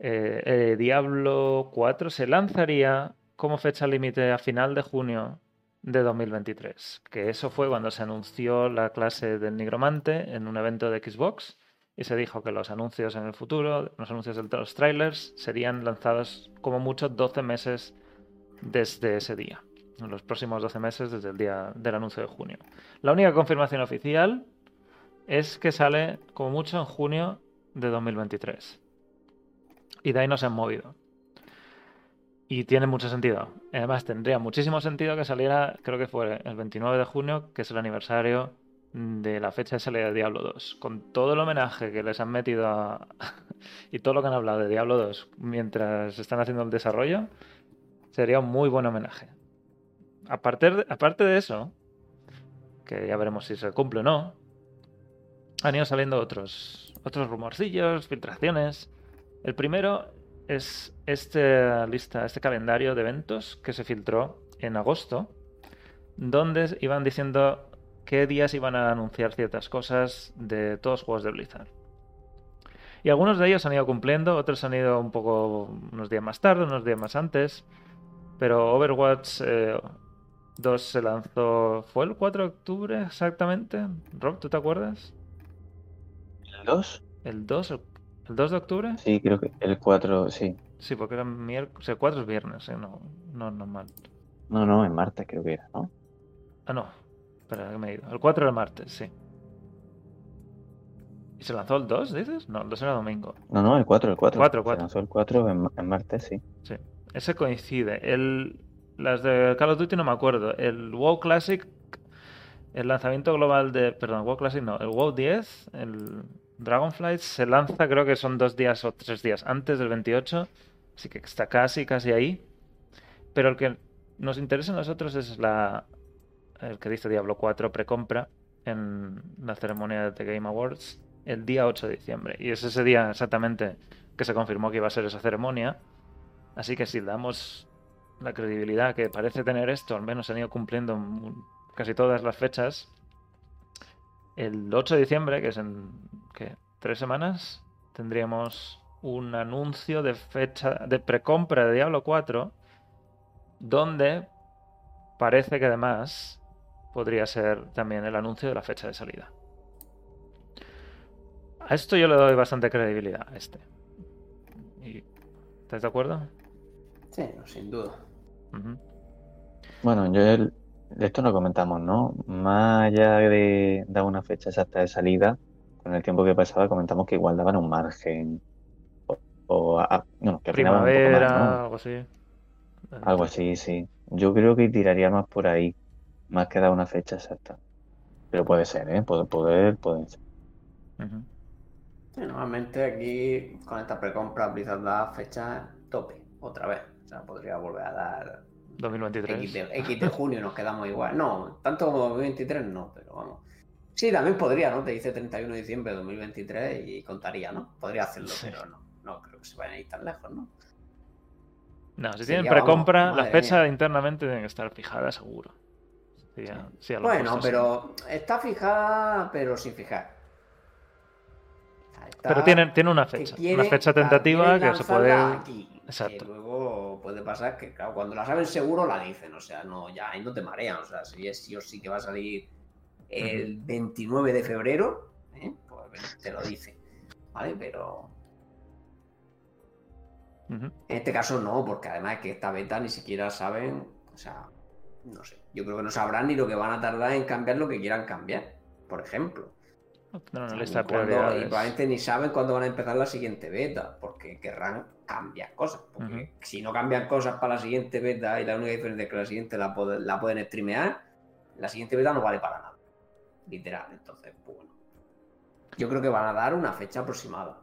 eh, eh, Diablo 4 se lanzaría como fecha límite a final de junio de 2023. Que eso fue cuando se anunció la clase del nigromante en un evento de Xbox y se dijo que los anuncios en el futuro, los anuncios de los trailers, serían lanzados como mucho 12 meses desde ese día. En los próximos 12 meses desde el día del anuncio de junio. La única confirmación oficial es que sale como mucho en junio de 2023. Y de ahí no se han movido. Y tiene mucho sentido. Además, tendría muchísimo sentido que saliera, creo que fue el 29 de junio, que es el aniversario de la fecha de salida de Diablo 2. Con todo el homenaje que les han metido a... y todo lo que han hablado de Diablo 2 mientras están haciendo el desarrollo, sería un muy buen homenaje. Aparte de, aparte de eso, que ya veremos si se cumple o no, han ido saliendo otros, otros rumorcillos, filtraciones. El primero es esta lista, este calendario de eventos que se filtró en agosto, donde iban diciendo qué días iban a anunciar ciertas cosas de todos los juegos de Blizzard. Y algunos de ellos han ido cumpliendo, otros han ido un poco unos días más tarde, unos días más antes. Pero Overwatch eh, 2 se lanzó, ¿fue el 4 de octubre exactamente? Rob, ¿tú te acuerdas? ¿El 2? ¿El 2? ¿El, el 2 de octubre? Sí, creo que el 4, sí. Sí, porque era miércoles. O sea, 4 es viernes, ¿eh? no, no normal. No, no, en martes creo que era, ¿no? Ah, no. Espera, que me he ido. El 4 de martes, sí. ¿Y se lanzó el 2, dices? No, el 2 era domingo. No, no, el 4, el 4. 4, Se 4. lanzó el 4 en, en martes, sí. Sí. Ese coincide. El, las de Call of Duty no me acuerdo. El WoW Classic, el lanzamiento global de. Perdón, WoW Classic no. El WoW 10, el Dragonflight, se lanza creo que son dos días o tres días antes del 28. Así que está casi, casi ahí. Pero el que nos interesa a nosotros es la. El que dice Diablo 4 precompra en la ceremonia de The Game Awards el día 8 de diciembre. Y es ese día exactamente que se confirmó que iba a ser esa ceremonia. Así que si damos la credibilidad que parece tener esto, al menos han ido cumpliendo casi todas las fechas, el 8 de diciembre, que es en ¿qué? tres semanas, tendríamos un anuncio de fecha de precompra de Diablo 4, donde parece que además podría ser también el anuncio de la fecha de salida. A esto yo le doy bastante credibilidad a este. Y- ¿Estás de acuerdo? Sí, no, sin duda. Bueno, yo el- de esto no comentamos, ¿no? Más allá de dar una fecha exacta de salida, con el tiempo que pasaba comentamos que igual daban un margen. O, o a- no, que afinaban un poco más, Primavera, ¿no? algo así. Algo así, sí. Yo creo que tiraría más por ahí, más que dar una fecha exacta. Pero puede ser, ¿eh? Puede, poder, puede ser. Sí, normalmente aquí con esta precompra Blizzard da fecha tope, otra vez. O sea, podría volver a dar 2023. X de, X de junio y nos quedamos igual. No, tanto como 2023 no, pero vamos. Sí, también podría, ¿no? Te dice 31 de diciembre de 2023 y contaría, ¿no? Podría hacerlo, Sí. pero no. No creo que se vayan a ir tan lejos, ¿no? No, si Sí, tienen precompra, la madre fecha mía. internamente tiene que estar fijada, seguro. Sí, lo Bueno, sí. pero está fijada, pero sin fijar. Está- Pero tiene, tiene una fecha. quiere- una fecha tentativa que se puede. aquí, Exacto. Que luego puede pasar que, claro, cuando la saben seguro la dicen, o sea, no, ya ahí no te marean, o sea, si es sí o sí que va a salir el 29 de febrero, ¿eh? pues te lo dice, ¿vale? Pero en este caso no, porque además es que esta beta ni siquiera saben, o sea, no sé, yo creo que no sabrán ni lo que van a tardar en cambiar lo que quieran cambiar, por ejemplo. Ni lista de cuándo- y probablemente ni saben cuándo van a empezar la siguiente beta, porque querrán cambiar cosas. Porque si no cambian cosas para la siguiente beta y la única diferencia es que la siguiente la, pod- la pueden streamear, la siguiente beta no vale para nada. Literal, entonces, pues bueno. Yo creo que van a dar una fecha aproximada.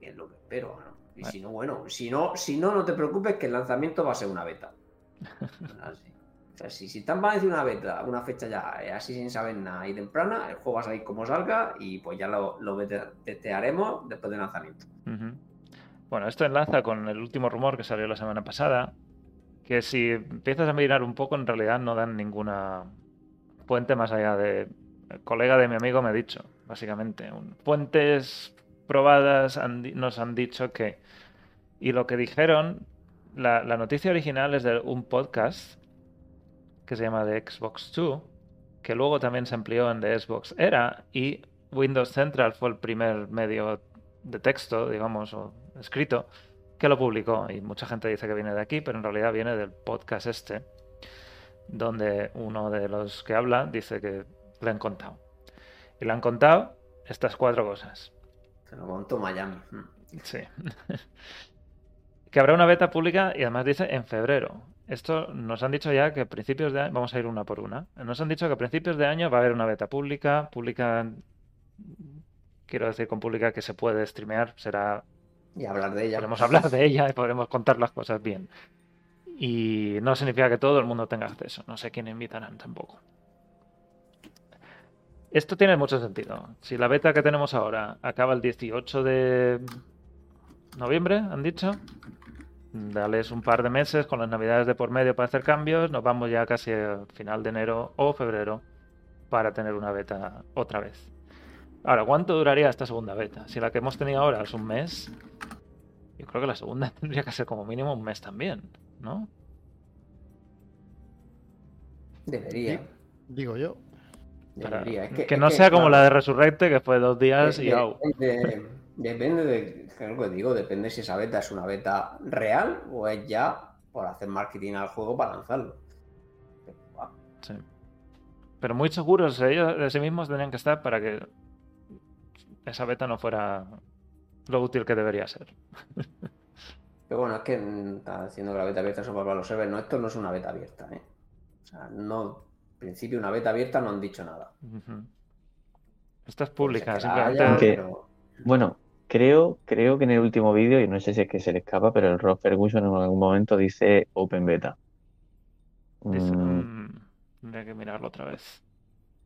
Y es lo que espero. ¿no? Y si no, bueno, si no, si no, no te preocupes que el lanzamiento va a ser una beta. Así. Si, si están van decir una beta, una fecha ya, eh, así sin saber nada y temprana, el juego va a salir como salga y pues ya lo, lo testearemos después del lanzamiento. Bueno, esto enlaza con el último rumor que salió la semana pasada, que si empiezas a mirar un poco, en realidad no dan ninguna fuente más allá de... El colega de mi amigo me ha dicho, básicamente. Fuentes probadas han nos han dicho que... Y lo que dijeron, la noticia original es de un podcast que se llama The Xbox 2, que luego también se amplió en The Xbox Era y Windows Central fue el primer medio de texto, digamos, o escrito, que lo publicó. Y mucha gente dice que viene de aquí, pero en realidad viene del podcast este, donde uno de los que habla dice que le han contado. Y le han contado estas cuatro cosas. Se lo contó Miami. Sí. que habrá una beta pública y además dice en febrero. Esto nos han dicho ya que a principios de año, vamos a ir una por una. Nos han dicho que a principios de año va a haber una beta pública, pública, quiero decir con pública que se puede streamear, será Y hablar de ella. podremos hablar de ella y podremos contar las cosas bien. Y no significa que todo el mundo tenga acceso. No sé quién invitarán tampoco. Esto tiene mucho sentido. Si la beta que tenemos ahora acaba el 18 de noviembre, han dicho, dales un par de meses con las navidades de por medio para hacer cambios, nos vamos ya casi a final de enero o febrero para tener una beta otra vez. Ahora, ¿cuánto duraría esta segunda beta? Si la que hemos tenido ahora es un mes, yo creo que la segunda tendría que ser como mínimo un mes también, ¿no? Debería. Digo yo. Para- debería. Es que, es no sea como claro, la de Resurrecte, que fue dos días de- y au. Depende, de, es lo que digo, depende si esa beta es una beta real o es ya por hacer marketing al juego para lanzarlo. Sí. Pero muy seguros ellos de sí mismos tenían que estar para que esa beta no fuera lo útil que debería ser. Pero bueno, es que mm, está diciendo que la beta abierta es para los servers. No, esto no es una beta abierta, ¿eh? O sea, no. En principio, una beta abierta no han dicho nada. Ujú. Esta es pública, la simplemente. haya, pero- Bueno, creo, creo que en el último vídeo, y no sé si es que se le escapa, pero el Rob Ferguson en algún momento dice Open Beta. Mm, tendría que mirarlo otra vez.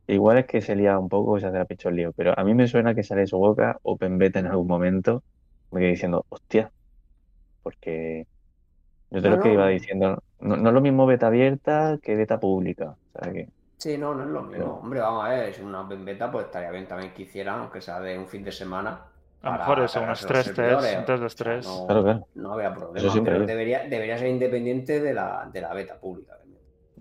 igual es que se lía un poco se hace la picho el lío, pero a mí me suena que sale de su boca Open Beta en algún momento, me quedé diciendo, hostia, porque yo lo que iba diciendo, no, no es lo mismo beta abierta que beta pública, Sí, no, no es lo mismo. Pero- Hombre, vamos a ver, si una open beta, pues estaría bien también que hicieran, aunque sea de un fin de semana. A lo mejor eso, unos tres tests, un test de estrés. no, Claro, claro. no había problema, Eso pero debería, debería ser independiente de la, de la beta pública.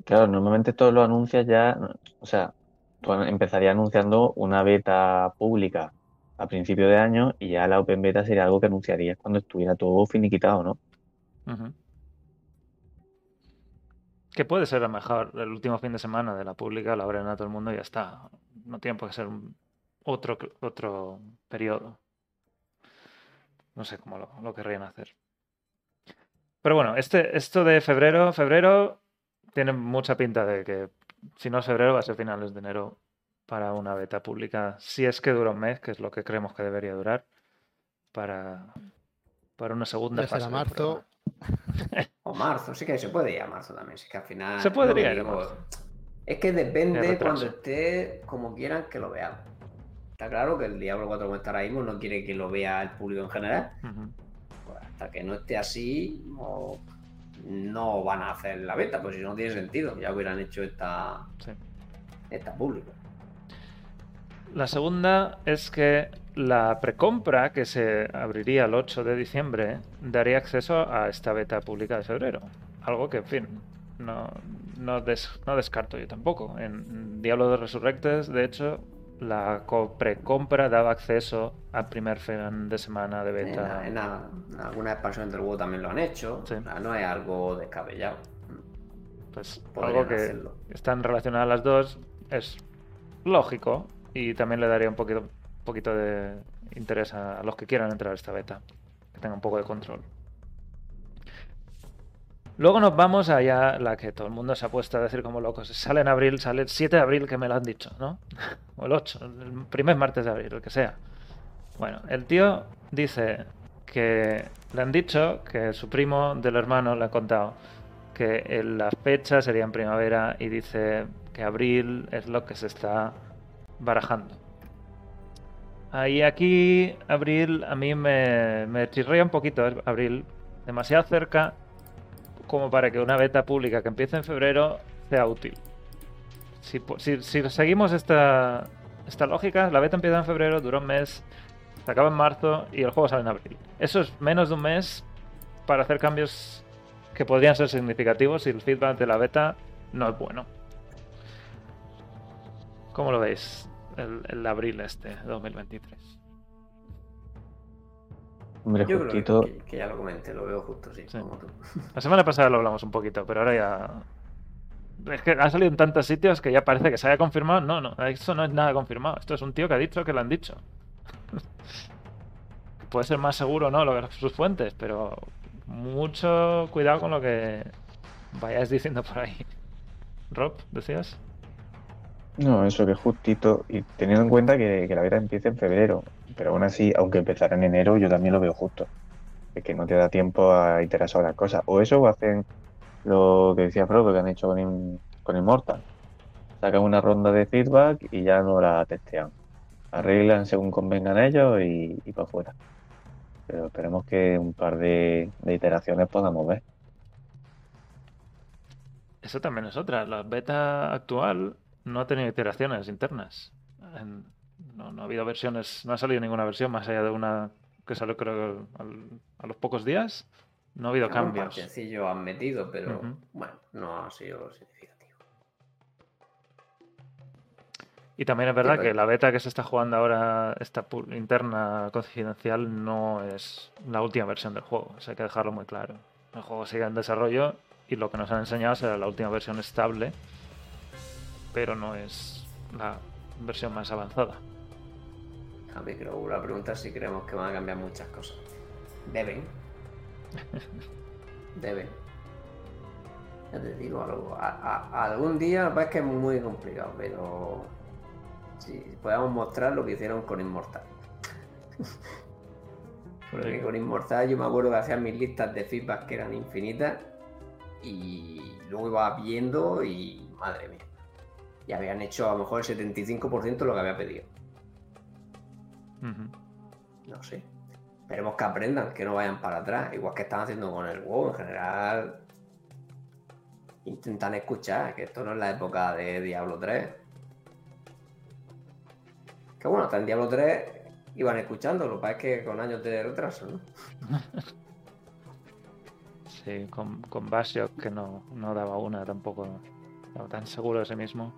Claro, normalmente todos los anuncios ya, o sea, tú empezarías anunciando una beta pública a principio de año y ya la Open Beta sería algo que anunciarías cuando estuviera todo finiquitado, ¿no? Que puede ser a lo mejor el último fin de semana de la pública, la abren a todo el mundo y ya está. No tiene por qué ser un- otro, otro periodo. No sé cómo lo, lo querrían hacer. Pero bueno, este, esto de febrero, febrero tiene mucha pinta de que si no es febrero va a ser finales de enero para una beta pública. Si es que dura un mes, que es lo que creemos que debería durar, para, para una segunda Ya fase. marzo. O marzo, sí que se puede ir a marzo también, sí que al final. Se podría ir a marzo. Es que De depende cuando esté como quieran que lo vean. Está claro que el Diablo 4 como está ahora mismo no quiere que lo vea el público en general. Pues hasta que no esté así, no, no van a hacer la beta, pues si no tiene sentido. Ya hubieran hecho esta, Sí. esta pública. La segunda es que la precompra que se abriría el 8 de diciembre daría acceso a esta beta pública de febrero. Algo que, en fin, no, no, des- no descarto yo tampoco. En Diablo de Resurrected, de hecho, la co- precompra daba acceso al primer fin de semana de beta. en a- en algunas expansiones del juego también lo han hecho. Sí. O sea, no es algo descabellado. Pues Podrían algo que hacerlo. están relacionadas las dos es lógico y también le daría un poquito, poquito de interés a, a los que quieran entrar a esta beta, que tengan un poco de control. Luego nos vamos a la que todo el mundo se ha puesto a decir como locos. Sale en abril, sale el 7 de abril que me lo han dicho, ¿no? O el 8, el primer martes de abril, el que sea. Bueno, el tío dice que le han dicho que su primo del hermano le ha contado que la fecha sería en primavera y dice que abril es lo que se está barajando. Ahí aquí, abril, a mí me, me un poquito, abril, demasiado cerca como para que una beta pública que empiece en febrero sea útil. Si, seguimos esta, esta lógica, la beta empieza en febrero, dura un mes, se acaba en marzo y el juego sale en abril. Eso es menos de un mes para hacer cambios que podrían ser significativos si el feedback de la beta no es bueno. ¿Cómo lo veis? El, el abril este, 2023. Hombre, Yo justito, creo que, que ya lo comenté, lo veo justo, sí, Sí. como tú. La semana pasada lo hablamos un poquito, pero ahora ya. Es que ha salido en tantos sitios que ya parece que se haya confirmado. No, no, esto no es nada confirmado. Esto es un tío que ha dicho que lo han dicho. Puede ser más seguro, ¿no? Lo que sus fuentes, pero mucho cuidado con lo que vayáis diciendo por ahí. Rob, ¿decías? no, eso que justito, y teniendo en cuenta que, que la beta empieza en febrero, pero aún así, aunque empezara en enero, yo también lo veo justo. Es que no te da tiempo a iterar sobre las cosas. O eso o hacen lo que decía Frodo, que han hecho con, con Immortal. Sacan una ronda de feedback y ya no la testean. Arreglan según convengan ellos y, y para afuera. Pero esperemos que un par de, de iteraciones podamos ver. Eso también es otra. La beta actual no ha tenido iteraciones internas. No, no ha habido versiones, no ha salido ninguna versión más allá de una que salió creo que al- a los pocos días. No ha habido Algún cambios. parchecillo han metido, pero bueno, no ha sido significativo. Y también es verdad Sí, que la beta que se está jugando ahora, esta interna confidencial, no es la última versión del juego. Eso hay que dejarlo muy claro. El juego sigue en desarrollo y lo que nos han enseñado será la última versión estable pero no es la versión más avanzada. A mí creo la pregunta es si creemos que van a cambiar muchas cosas. Deben. Deben. Ya te digo algo. A, a- a algún día es que es muy complicado, pero si podemos mostrar lo que hicieron con Inmortal. Porque con Inmortal yo me acuerdo que hacían mis listas de feedback que eran infinitas y luego iba viendo y madre mía. Y habían hecho a lo mejor el 75% de lo que había pedido. No sé. Esperemos que aprendan, que no vayan para atrás, igual que están haciendo con el WoW en general. Intentan escuchar, que esto no es la época de Diablo 3. Que bueno, hasta en Diablo 3 iban escuchando, lo que pasa es que con años de retraso, ¿no? Sí, con, con Basio que no, no daba una tampoco. Estaba tan seguro de sí mismo.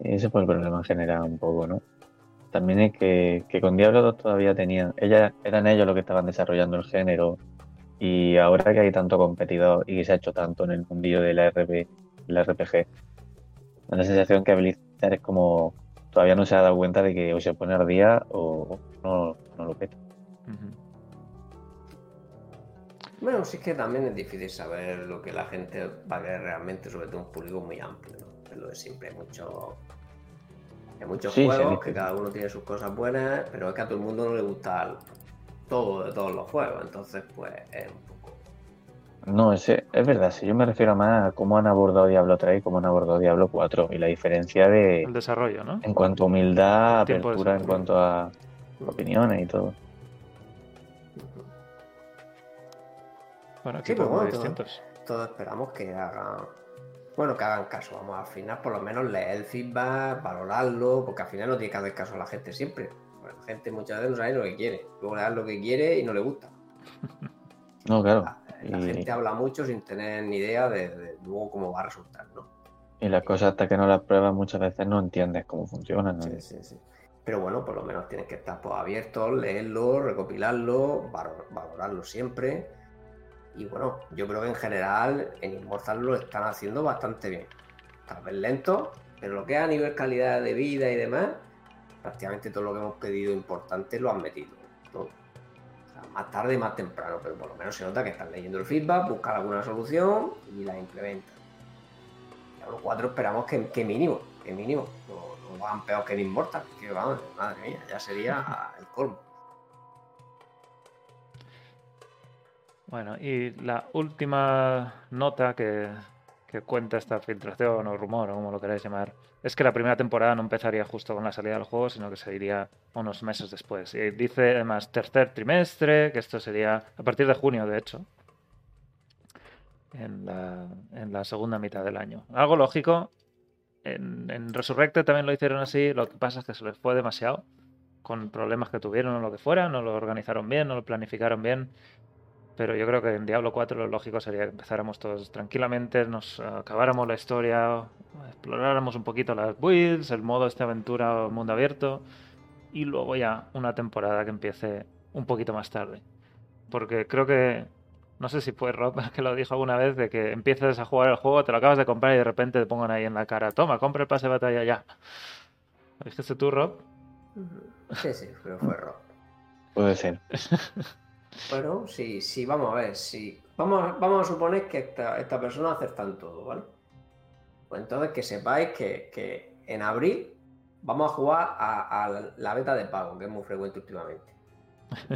Ese fue el problema en general un poco, ¿no? También es que, que con Diablo 2 todavía tenían, ellas, eran ellos los que estaban desarrollando el género y ahora que hay tanto competidor y que se ha hecho tanto en el mundillo de la RP, la RPG, da la sensación que Blizzard es como todavía no se ha dado cuenta de que o se pone al día o no, no lo peta. Bueno, sí que también es difícil saber lo que la gente va a querer realmente, sobre todo un público muy amplio, ¿no? Es lo de siempre, hay mucho- hay muchos Sí, sí, juegos sí. que cada uno tiene sus cosas buenas, pero es que a todo el mundo no le gusta todo de todos los juegos, entonces pues es un poco... No, ese, es verdad, si yo me refiero más a cómo han abordado Diablo 3 y cómo han abordado Diablo 4 y la diferencia de El desarrollo, ¿no? en cuanto a humildad, apertura, en cuanto a opiniones y todo. Bueno, Sí, equipos pero muy bueno, todo- distintos. Todos esperamos que hagan... Bueno, que hagan caso, vamos, al final por lo menos leer el feedback, valorarlo, porque al final no tiene que hacer caso a la gente siempre. La gente muchas veces no sabe lo que quiere, luego le das lo que quiere y no le gusta. No, claro. La, la Y, gente habla mucho sin tener ni idea de, de luego cómo va a resultar, ¿no? y las cosas hasta que no las pruebas muchas veces no entiendes cómo funcionan. ¿no? Sí, sí, sí. Pero bueno, por lo menos tienes que estar pues, abiertos, leerlo, recopilarlo, valo- valorarlo siempre. Y bueno, yo creo que en general en Immortal lo están haciendo bastante bien. Tal vez lento, pero lo que es a nivel calidad de vida y demás, prácticamente todo lo que hemos pedido importante lo han metido. Más tarde, más temprano, pero por lo menos se nota que están leyendo el feedback, buscan alguna solución y la implementan. Y los cuatro esperamos que, que mínimo, que mínimo, no, no hagan peor que en Immortal, que vamos, madre mía, ya sería el colmo. Bueno, y la última nota que, cuenta esta filtración o rumor o como lo queráis llamar, es que la primera temporada no empezaría justo con la salida del juego, sino que se iría unos meses después. Y dice además tercer trimestre, que esto sería a partir de junio, de hecho, en la, en la segunda mitad del año. Algo lógico. En, en también lo hicieron así, lo que pasa es que se les fue demasiado, con problemas que tuvieron o lo que fuera, no lo organizaron bien, no lo planificaron bien. Pero yo creo que en Diablo 4 lo lógico sería que empezáramos todos tranquilamente, nos acabáramos la historia, exploráramos un poquito las builds, el modo este aventura o mundo abierto, y luego ya una temporada que empiece un poquito más tarde. Porque creo que, no sé si fue Rob que lo dijo alguna vez, de que empiezas a jugar el juego, te lo acabas de comprar y de repente te pongan ahí en la cara, toma, compra el pase de batalla ya. ¿Lo dijiste tú, Rob? Sí, sí, pero fue error. Puede ser. Bueno, sí, sí, vamos a ver, sí. Vamos, vamos a suponer que esta, esta persona acerta en todo, ¿vale? Pues entonces que sepáis que, que en abril vamos a jugar a, a la beta de pago, que es muy frecuente últimamente.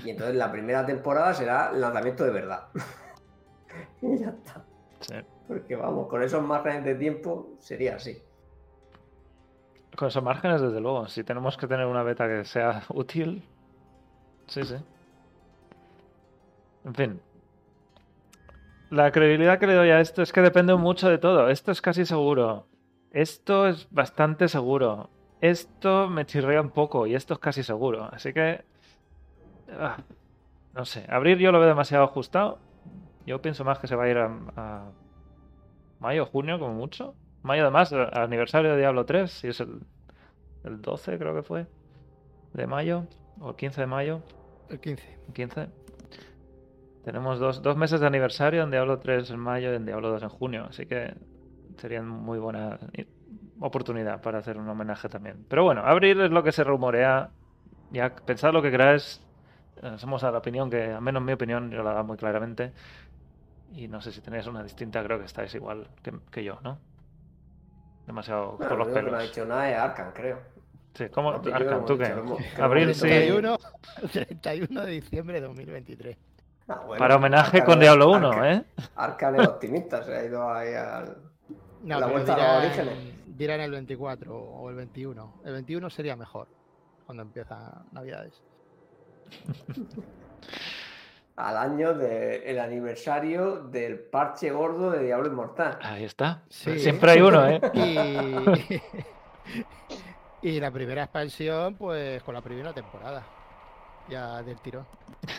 Y entonces la primera temporada será el lanzamiento de verdad. y ya está. Sí. Porque vamos, con esos márgenes de tiempo sería así. Con esos márgenes, desde luego. Si tenemos que tener una beta que sea útil. Sí, sí. En fin. La credibilidad que le doy a esto es que depende mucho de todo. Esto es casi seguro. Esto es bastante seguro. Esto me chirrea un poco y esto es casi seguro. Así que... ah, no sé. Abrir yo lo veo demasiado ajustado. Yo pienso más que se va a ir a, a mayo, junio, como mucho. Mayo además, aniversario de Diablo 3, si es el, el 12 creo que fue, de mayo, o el 15 de mayo, El 15. el 15. Tenemos dos, dos meses de aniversario en Diablo 3 en mayo y en Diablo 2 en junio, así que sería muy buena oportunidad para hacer un homenaje también. Pero bueno, abril es lo que se rumorea. Ya pensad lo que queráis. Somos a la opinión que, al menos mi opinión, yo la da muy claramente. Y no sé si tenéis una distinta, creo que estáis igual que, que yo, ¿no? Demasiado Bueno, por los lo único que no ha pelos. dicho nada es Arkham, creo. Sí, ¿cómo? Arkham, ¿tú qué? Abril sí. dicho. 31, 31 de diciembre de 2023. Ah, bueno, Para homenaje con Diablo 1, Arkham- ¿eh? Arkham es optimista, se ha ido ahí al. No, La vuelta a los dirán, orígenes. dirán el 24 o el 21. El 21 sería mejor cuando empieza Navidades. al año del aniversario del parche gordo de Diablo Inmortal. Ahí está. Sí. Siempre hay uno, ¿eh? Y, y la primera expansión, pues con la primera temporada. Ya del tirón.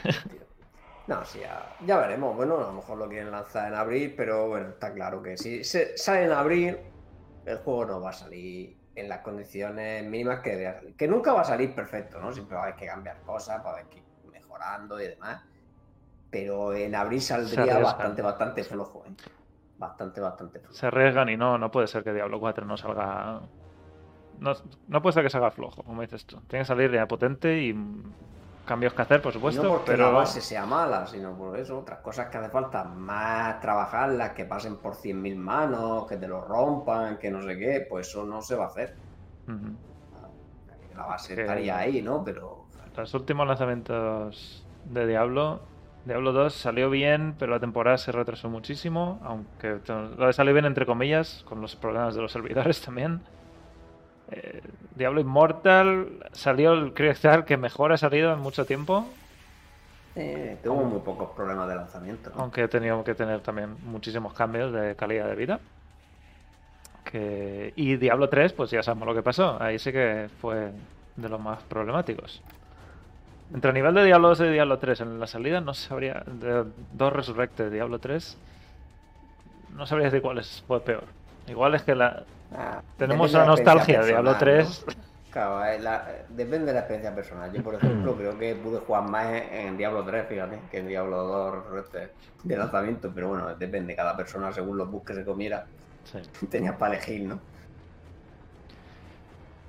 No, sí, ya, ya veremos. Bueno, a lo mejor lo quieren lanzar en abril, pero bueno, está claro que si se sale en abril, el juego no va a salir en las condiciones mínimas que debe salir. Que nunca va a salir perfecto, ¿no? Siempre va a haber que cambiar cosas, va a haber que ir mejorando y demás. Pero en abril saldría bastante, bastante flojo, ¿eh? Bastante, bastante flojo. Se arriesgan y no, no puede ser que Diablo 4 no salga. No, no puede ser que salga flojo, como dices tú. Tiene que salir ya potente y cambios que hacer, por Y supuesto, no porque pero. la base sea mala, sino por eso, otras cosas que hace falta más trabajarlas, que pasen por 100.000 manos, que te lo rompan, que no sé qué, pues eso no se va a hacer. La base Que- estaría ahí, ¿no? Pero Los últimos lanzamientos de Diablo. Diablo 2 salió bien, pero la temporada se retrasó muchísimo. Aunque lo salió bien, entre comillas, con los problemas de los servidores también. Eh, Diablo Immortal salió el cristal que mejor ha salido en mucho tiempo. eh, tuvo muy pocos problemas de lanzamiento. ¿no? Aunque he tenido que tener también muchísimos cambios de calidad de vida. Que... Y Diablo 3, pues ya sabemos lo que pasó. Ahí sí que fue de los más problemáticos. Entre el nivel de Diablo 2 y Diablo 3 en la salida, no sabría. De dos Resurrected de Diablo 3, no sabría decir cuál es, fue peor. Igual es que la... Ah, tenemos la nostalgia de Diablo personal, 3. ¿no? Claro, eh, la- depende de la experiencia personal. Yo, por ejemplo, creo que pude jugar más en, en Diablo 3, fíjate, que en Diablo 2 Resurrected de lanzamiento, pero bueno, depende, cada persona según los bugs que se comiera, Sí. tenías para elegir, ¿no?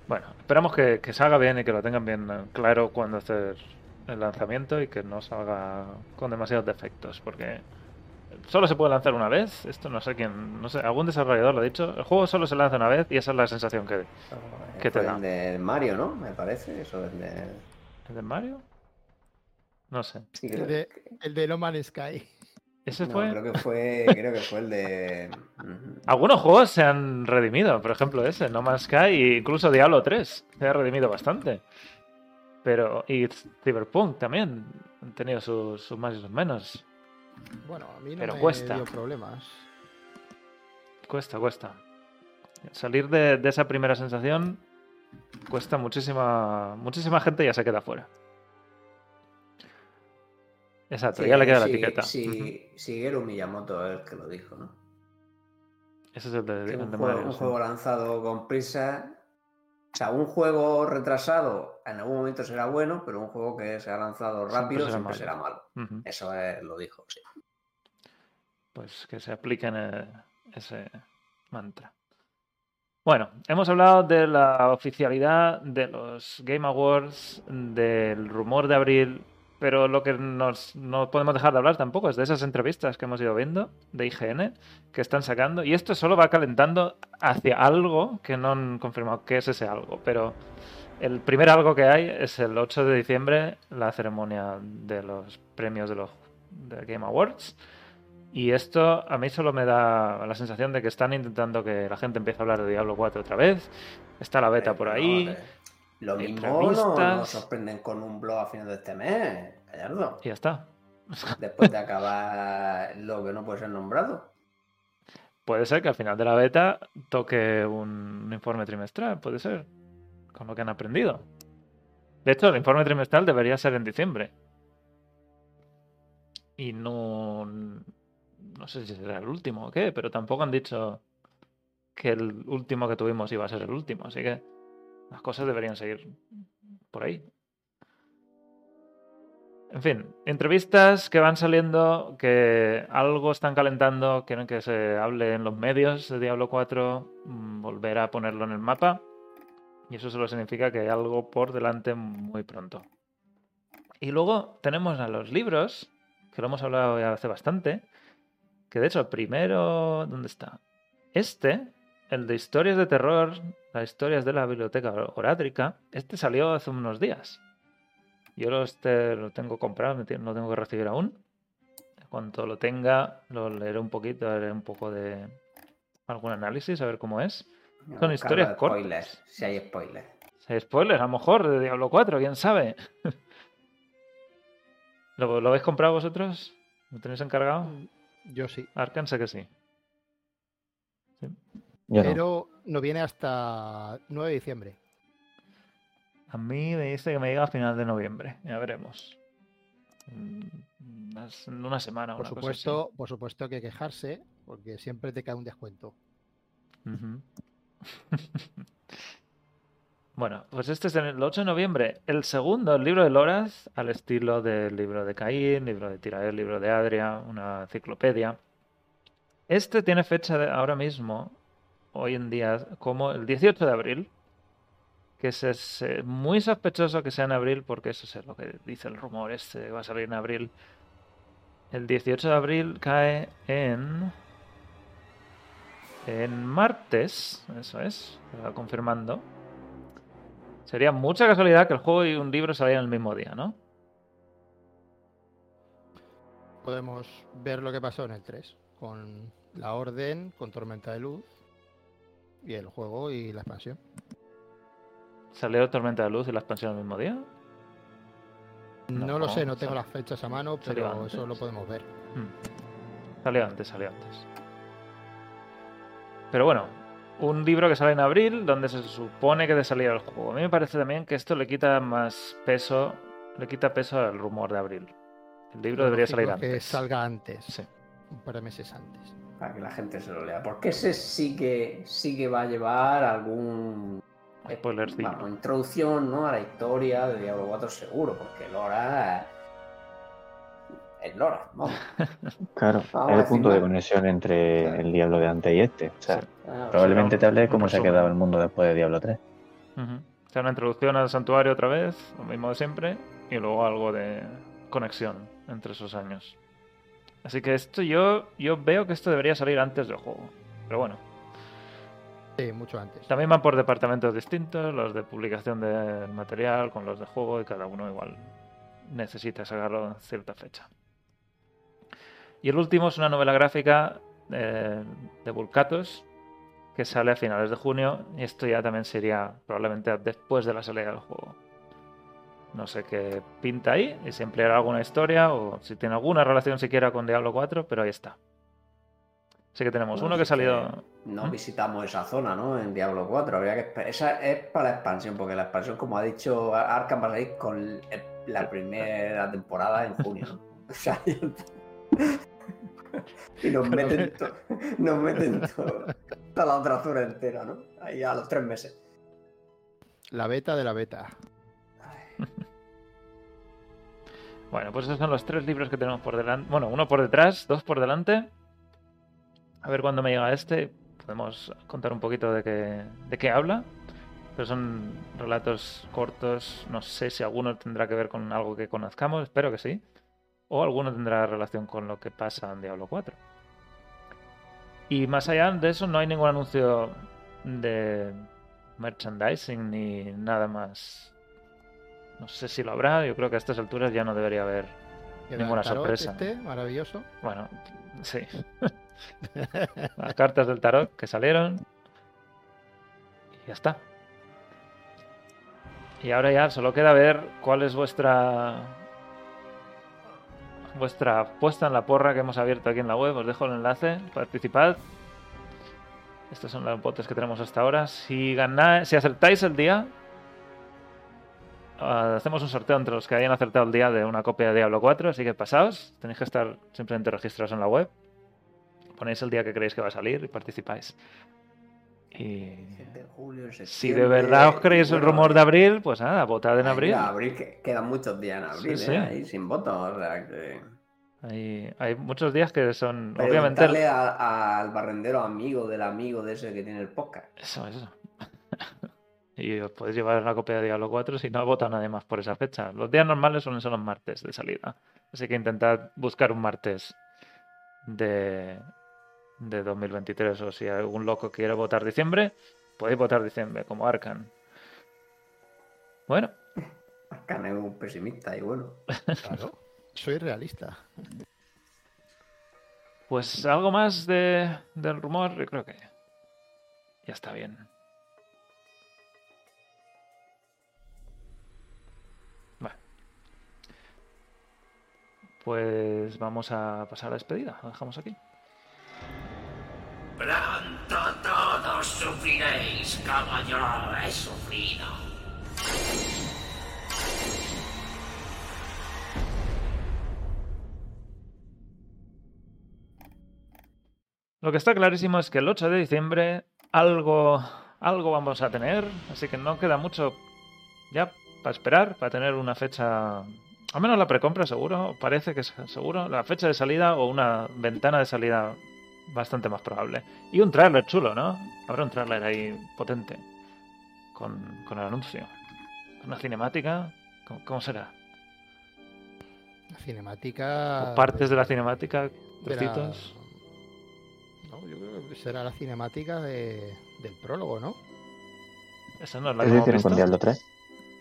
Bueno, esperamos que, que salga bien y que lo tengan bien claro cuando hacer el lanzamiento y que no salga con demasiados defectos, porque solo se puede lanzar una vez. Esto no sé quién, no sé, algún desarrollador lo ha dicho. El juego solo se lanza una vez y esa es la sensación que. ¿Qué te da? el de Mario, ¿no? Me parece, eso es de... ¿El de Mario? No sé. Sí, El de, el de No Man's Sky. Ese no, fue. creo que fue, creo que fue el de... Algunos juegos se han redimido, por ejemplo ese, No Man's Sky e incluso Diablo 3 se ha redimido bastante. Pero, y Cyberpunk también han tenido sus, sus más y sus menos. Bueno, a mí no Pero me cuesta. dio problemas. Cuesta, cuesta. Salir de, de esa primera sensación cuesta muchísima. Muchísima gente ya se queda fuera. Exacto, Sí, ya le queda la sí, etiqueta. sí, Ujú. Shigeru Miyamoto es el que lo dijo, ¿no? Ese es el de, el un, de juego, Mario, un sí. juego lanzado con prisa. O sea, un juego retrasado en algún momento será bueno, pero un juego que se ha lanzado Siempre rápido será siempre malo. será malo. Eso es- lo dijo, sí. Pues que se apliquen ese mantra. Bueno, hemos hablado de la oficialidad de los Game Awards, del rumor de abril, pero lo que nos, no podemos dejar de hablar tampoco es de esas entrevistas que hemos ido viendo de IGN que están sacando. Y esto solo va calentando hacia algo que no han confirmado qué es ese algo. Pero el primer algo que hay es el 8 de diciembre, la ceremonia de los premios de los de Game Awards. Y esto a mí solo me da la sensación de que están intentando que la gente empiece a hablar de Diablo 4 otra vez. Está la beta Eh, por ahí. no, Lo mismo no- nos entrevistas. sorprenden con un blog a final de este mes, Gallardo. Y ya está. Después de acabar lo que no puede ser nombrado. Puede ser que al final de la beta toque un, un informe trimestral, puede ser. Con lo que han aprendido. De hecho, el informe trimestral debería ser en diciembre. Y no. No sé si será el último o qué, pero tampoco han dicho que el último que tuvimos iba a ser el último. Así que las cosas deberían seguir por ahí. En fin, entrevistas que van saliendo, que algo están calentando, quieren que se hable en los medios de Diablo 4, mm, volver a ponerlo en el mapa. Y eso solo significa que hay algo por delante muy pronto. Y luego tenemos a los libros, que lo hemos hablado ya hace bastante, que de hecho primero, ¿dónde está? Este, el de historias de terror, las historias de la biblioteca orátrica, este salió hace unos días. Yo lo, este, lo tengo comprado, lo tengo que recibir aún. Cuando lo tenga, lo leeré un poquito, haré un poco de algún análisis, a ver cómo es. Son historias cortas. spoilers, Si hay spoilers. Si hay spoilers, a lo mejor, de Diablo 4, quién sabe. ¿Lo, ¿Lo habéis comprado vosotros? ¿Lo tenéis encargado? Yo sí. Arkan sé que sí. Pero no viene hasta 9 de diciembre. A mí me dice que me llega a final de noviembre. Ya veremos. Mm, En una semana. Por una cosa supuesto, por supuesto que quejarse, porque siempre te cae un descuento. así. Ujú. bueno, pues este es el 8 de noviembre. El segundo, el libro de Loras, al estilo del libro de Caín, libro de Tirael, libro de Adria, una enciclopedia. Este tiene fecha de ahora mismo, hoy en día, como el 18 de abril. Que es, es, eh, muy sospechoso que sea en abril, porque eso es lo que dice el rumor este, va a salir en abril. El 18 de abril cae en. En martes, eso es, se va confirmando. Sería mucha casualidad que el juego y un libro salieran el mismo día, ¿no? Podemos ver lo que pasó en el 3, con la Orden, con Tormenta de Luz, y el juego y la expansión. ¿Salió Tormenta de Luz y la expansión el mismo día? No, lo sé, no tengo las fechas a mano, pero eso lo podemos ver. Hmm. Salió antes, salió antes. Pero bueno, un libro que sale en abril, donde se supone que de salir el juego. A mí me parece también que esto le quita más peso, le quita peso al rumor de abril. El libro Lo debería salir es Que antes. salga antes, Sí. un par de meses antes. Para que la gente se lo lea. Porque ese sí que, sí que va a llevar algún. Spoilercillo. vamos, introducción ¿no? a la historia de Diablo 4 seguro, porque Lora. Es Lora, vamos. Claro, Vamos es el punto de conexión entre Claro. el Diablo de antes y este. O sea, Sí. Ah, probablemente te hable de cómo se ha quedado el mundo después de Diablo 3. Ujú. O sea, una introducción al santuario otra vez, lo mismo de siempre, y luego algo de conexión entre esos años. Así que esto yo, yo veo que esto debería salir antes del juego. Pero bueno, Sí, mucho antes. también van por departamentos distintos, los de publicación de material con los de juego, y cada uno igual necesita sacarlo en cierta fecha. Y el último es una novela gráfica eh, de Vulcatos, que sale a finales de junio, y esto ya también sería probablemente después de la salida del juego. No sé qué pinta ahí, y si empleará alguna historia o si tiene alguna relación siquiera con Diablo 4, pero ahí está. Así que tenemos uno que ha salido. No ¿Mm? visitamos esa zona, ¿no? En Diablo 4. Habría que Esa es para la expansión, porque la expansión, como ha dicho Arkham, va a salir con la primera temporada en junio. O sea, y nos meten, to- nos meten to- toda la otra zona entera, ¿no? Ahí a los tres meses. La beta de la beta. Bueno, pues esos son los tres libros que tenemos por delante. Bueno, uno por detrás, dos por delante. A ver cuándo me llega este. Podemos contar un poquito de qué, de qué habla. Pero son relatos cortos. No sé si alguno tendrá que ver con algo que conozcamos. Espero que sí. O alguno tendrá relación con lo que pasa en Diablo 4. Y más allá de eso, no hay ningún anuncio de merchandising ni nada más. No sé si lo habrá. Yo creo que a estas alturas ya no debería haber Ninguna sorpresa. Este, maravilloso. Bueno, sí. Las cartas del tarot que salieron. Y ya está. Y ahora ya solo queda ver cuál es vuestra vuestra puesta en la porra que hemos abierto aquí en la web. Os dejo el enlace. Participad. Estos son los botes que tenemos hasta ahora. Si ganáis, si acertáis el día, ah, hacemos un sorteo entre los que hayan acertado el día de una copia de Diablo 4. Así que pasaos. Tenéis que estar simplemente registrados en la web. Ponéis el día que creéis que va a salir y participáis. Y julio, en Si septiembre. de verdad os creéis el Bueno, rumor de abril, pues nada, votad en abril. abril que- quedan muchos días en abril, Sí, ¿eh? Ahí sin votos. O sea que. Hay, hay muchos días que son, obviamente, Preguntarle a- al barrendero amigo del amigo de ese que tiene el podcast. Eso, eso. y os podéis llevar la copia de Diablo 4 si no ha votado nadie más por esa fecha. Los días normales suelen ser los martes de salida. Así que intentad buscar un martes de, de 2023. O si algún loco quiere votar diciembre, podéis votar diciembre, como Arcan. Bueno, Arcane es un pesimista y bueno. Claro, soy realista. pues algo más de, del rumor, yo creo que ya está bien. Vale. Pues vamos a pasar a la despedida. Lo dejamos aquí. Pronto todos sufriréis como yo he sufrido. Lo que está clarísimo es que el 8 de diciembre algo, algo vamos a tener, así que no queda mucho ya para esperar, para tener una fecha, al menos la precompra seguro, parece que es seguro, la fecha de salida o una ventana de salida bastante más probable. Y un tráiler chulo, ¿no? Habrá un tráiler ahí potente con, con el anuncio. Una cinemática, ¿cómo, cómo será? La cinemática. ¿O partes de la cinemática? la- Trocitos. No, yo creo que será la cinemática de- del prólogo, ¿no? Esa no es la que ¿Eso hemos hicieron con. Diablo 3?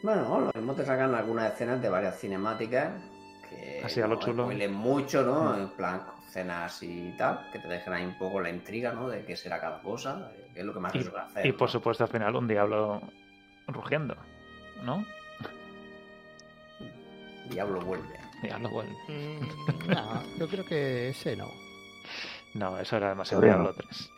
Bueno, lo mismo te sacan algunas escenas de varias cinemáticas que Así a lo no chulo. spoilen mucho, ¿no? Mm. En plan, escenas y tal, que te dejen ahí un poco la intriga, ¿no? De qué será cada cosa, qué es lo que más suele hacer. Y por supuesto al final un diablo rugiendo, ¿no? Diablo vuelve. Diablo vuelve. Mm, no, yo creo que ese no. No, eso era demasiado Diablo 3.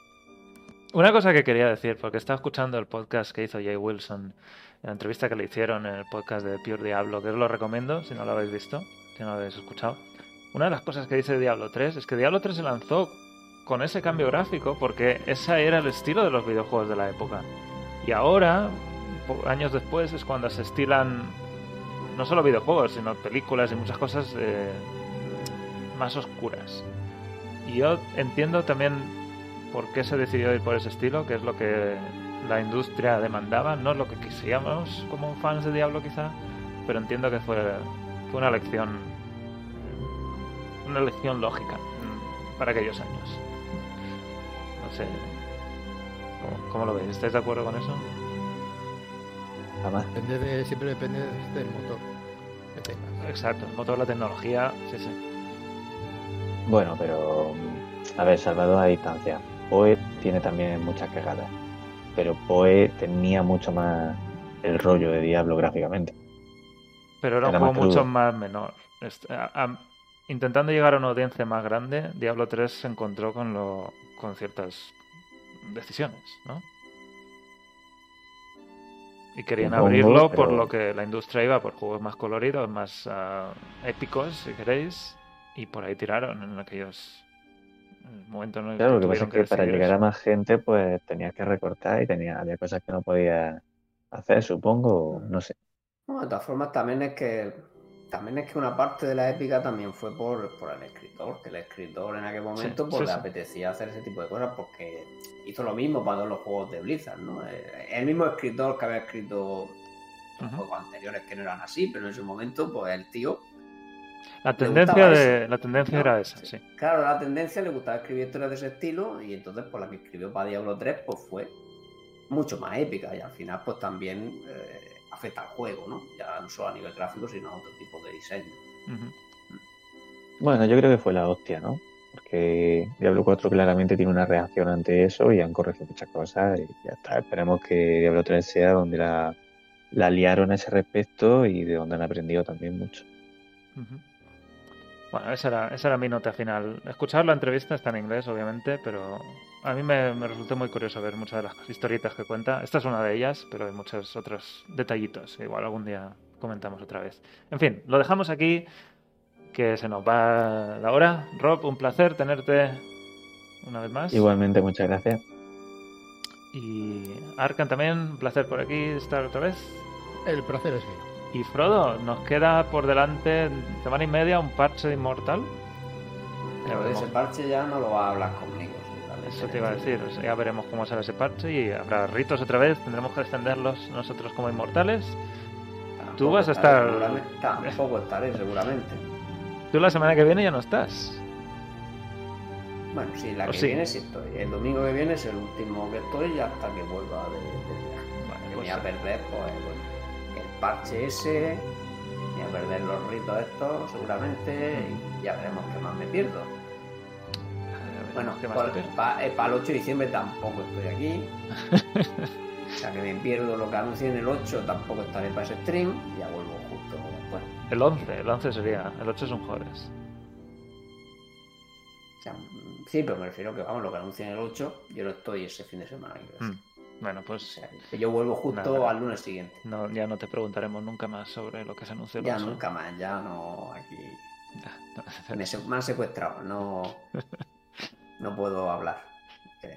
Una cosa que quería decir, porque estaba escuchando el podcast que hizo Jay Wilson, la entrevista que le hicieron en el podcast de Pure Diablo, que os lo recomiendo si no lo habéis visto, si no habéis escuchado. Una de las cosas que dice Diablo 3 es que Diablo 3 se lanzó con ese cambio gráfico porque ese era el estilo de los videojuegos de la época. Y ahora, años después, es cuando se estilan no solo videojuegos, sino películas y muchas cosas eh, más oscuras. Y yo entiendo también por qué se decidió ir por ese estilo, que es lo que la industria demandaba, no lo que quisiéramos como fans de Diablo quizá, pero entiendo que fue, fue una elección una elección lógica para aquellos años. No sé. ¿Cómo, cómo lo veis? ¿Estáis de acuerdo con eso? Jamás. Depende de- siempre depende del motor. Exacto, el motor, la tecnología, sí, sí. Bueno, pero a ver, salvado a distancia. Poe tiene también muchas cagadas, pero Poe tenía mucho más el rollo de Diablo gráficamente. Pero era un juego mucho crudo. más menor. A- a- intentando llegar a una audiencia más grande, Diablo 3 se encontró con, lo, con ciertas decisiones, ¿no? Y querían abrirlo por pero- lo que la industria iba, por juegos más coloridos, más ah, épicos, si queréis, y por ahí tiraron en aquellos el momento en el Claro, lo que pasa es que para llegar a eso. más gente, pues tenías que recortar y tenía, había cosas que no podías hacer, supongo, o no sé. No, de todas formas, también es que también es que una parte de la épica también fue por, por el escritor, que el escritor en aquel momento Sí, pues sí, le apetecía hacer ese tipo de cosas porque hizo lo mismo para todos los juegos de Blizzard, ¿no? Eh, El mismo escritor que había escrito juegos anteriores que no eran así, pero en ese momento, pues el tío, La tendencia, de, la tendencia era esa, sí. Claro, la tendencia le gustaba escribir historias de ese estilo y entonces pues la que escribió para Diablo 3 pues fue mucho más épica y al final pues también eh, afecta al juego, ¿no? Ya no solo a nivel gráfico, sino a otro tipo de diseño. Bueno, yo creo que fue la hostia, ¿no? Porque Diablo 4 claramente tiene una reacción ante eso y han corregido muchas cosas y ya está. Esperemos que Diablo 3 sea donde la, la liaron a ese respecto y de donde han aprendido también mucho. Bueno, esa era, esa era mi nota final. Escuchar la entrevista está en inglés, obviamente, pero a mí me, me resultó muy curioso ver muchas de las historietas que cuenta. Esta es una de ellas, pero hay muchos otros detallitos. Igual algún día comentamos otra vez. En fin, lo dejamos aquí, que se nos va la hora. Rob, un placer tenerte una vez más. Igualmente, muchas gracias. Y Arkan también, un placer por aquí estar otra vez. El placer es mío. Y Frodo, nos queda por delante semana y media un parche de Inmortal. Pero de ese parche ya no lo va a hablar conmigo. Eso te iba a decir, ya veremos cómo sale ese parche y habrá ritos otra vez, tendremos que defenderlos nosotros como inmortales. Tampoco Tú vas a estar-. Tampoco estaré, seguramente. Tú la semana que viene ya no estás. Bueno, sí, la que sí. viene sí estoy. El domingo que viene es el último que estoy y hasta que vuelva de, viaje. Vale, que me pues voy a perder, pues, el parche ese, me voy a perder los ritos estos, seguramente, y ya veremos qué más me pierdo. Bueno, para el 8 de diciembre tampoco estoy aquí. o sea que me pierdo lo que anuncien el 8, tampoco estaré para ese stream, y ya vuelvo justo después. El 11, el 11 sería, el 8 es un jueves. O sea, sí, pero me refiero que, vamos, lo que anuncien el 8, yo no estoy ese fin de semana. Mm, Bueno, O pues sea, que yo vuelvo justo Nada. al lunes siguiente. no, ya no te preguntaremos nunca más sobre lo que se anunció el Ya 8. nunca más, ya no aquí. Ya, no. Me, se- me han secuestrado, no, no puedo hablar. Que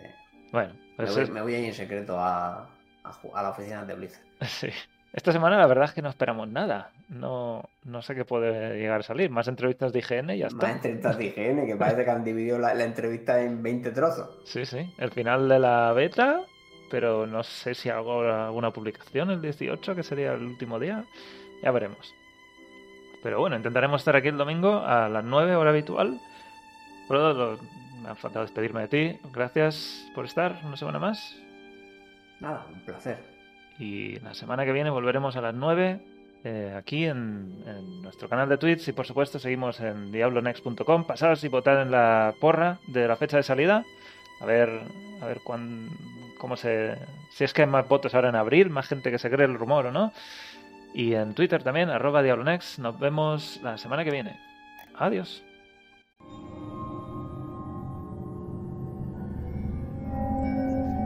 Bueno, me, pues voy, es- me voy a ir en secreto a, a, la oficina de Blizzard. sí. Esta semana la verdad es que no esperamos nada. No, no sé qué puede llegar a salir. Más entrevistas de IGN y ya Más está. entrevistas de IGN, que parece que han dividido la, la entrevista en 20 trozos. Sí, sí. El final de la beta, pero no sé si hago alguna publicación el 18, que sería el último día. Ya veremos. Pero bueno, intentaremos estar aquí el domingo a las 9 hora habitual. Lo- me ha faltado despedirme de ti. Gracias por estar una semana más. Nada, un placer. Y la semana que viene volveremos a las 9 eh, aquí en, en nuestro canal de Twitch y por supuesto seguimos en diablonext.com. Pasaos y votad en la porra de la fecha de salida. A ver, a ver cuán, cómo se... Si es que hay más votos ahora en abril, más gente que se cree el rumor o no. Y en Twitter también, arroba diablonext. Nos vemos la semana que viene. Adiós.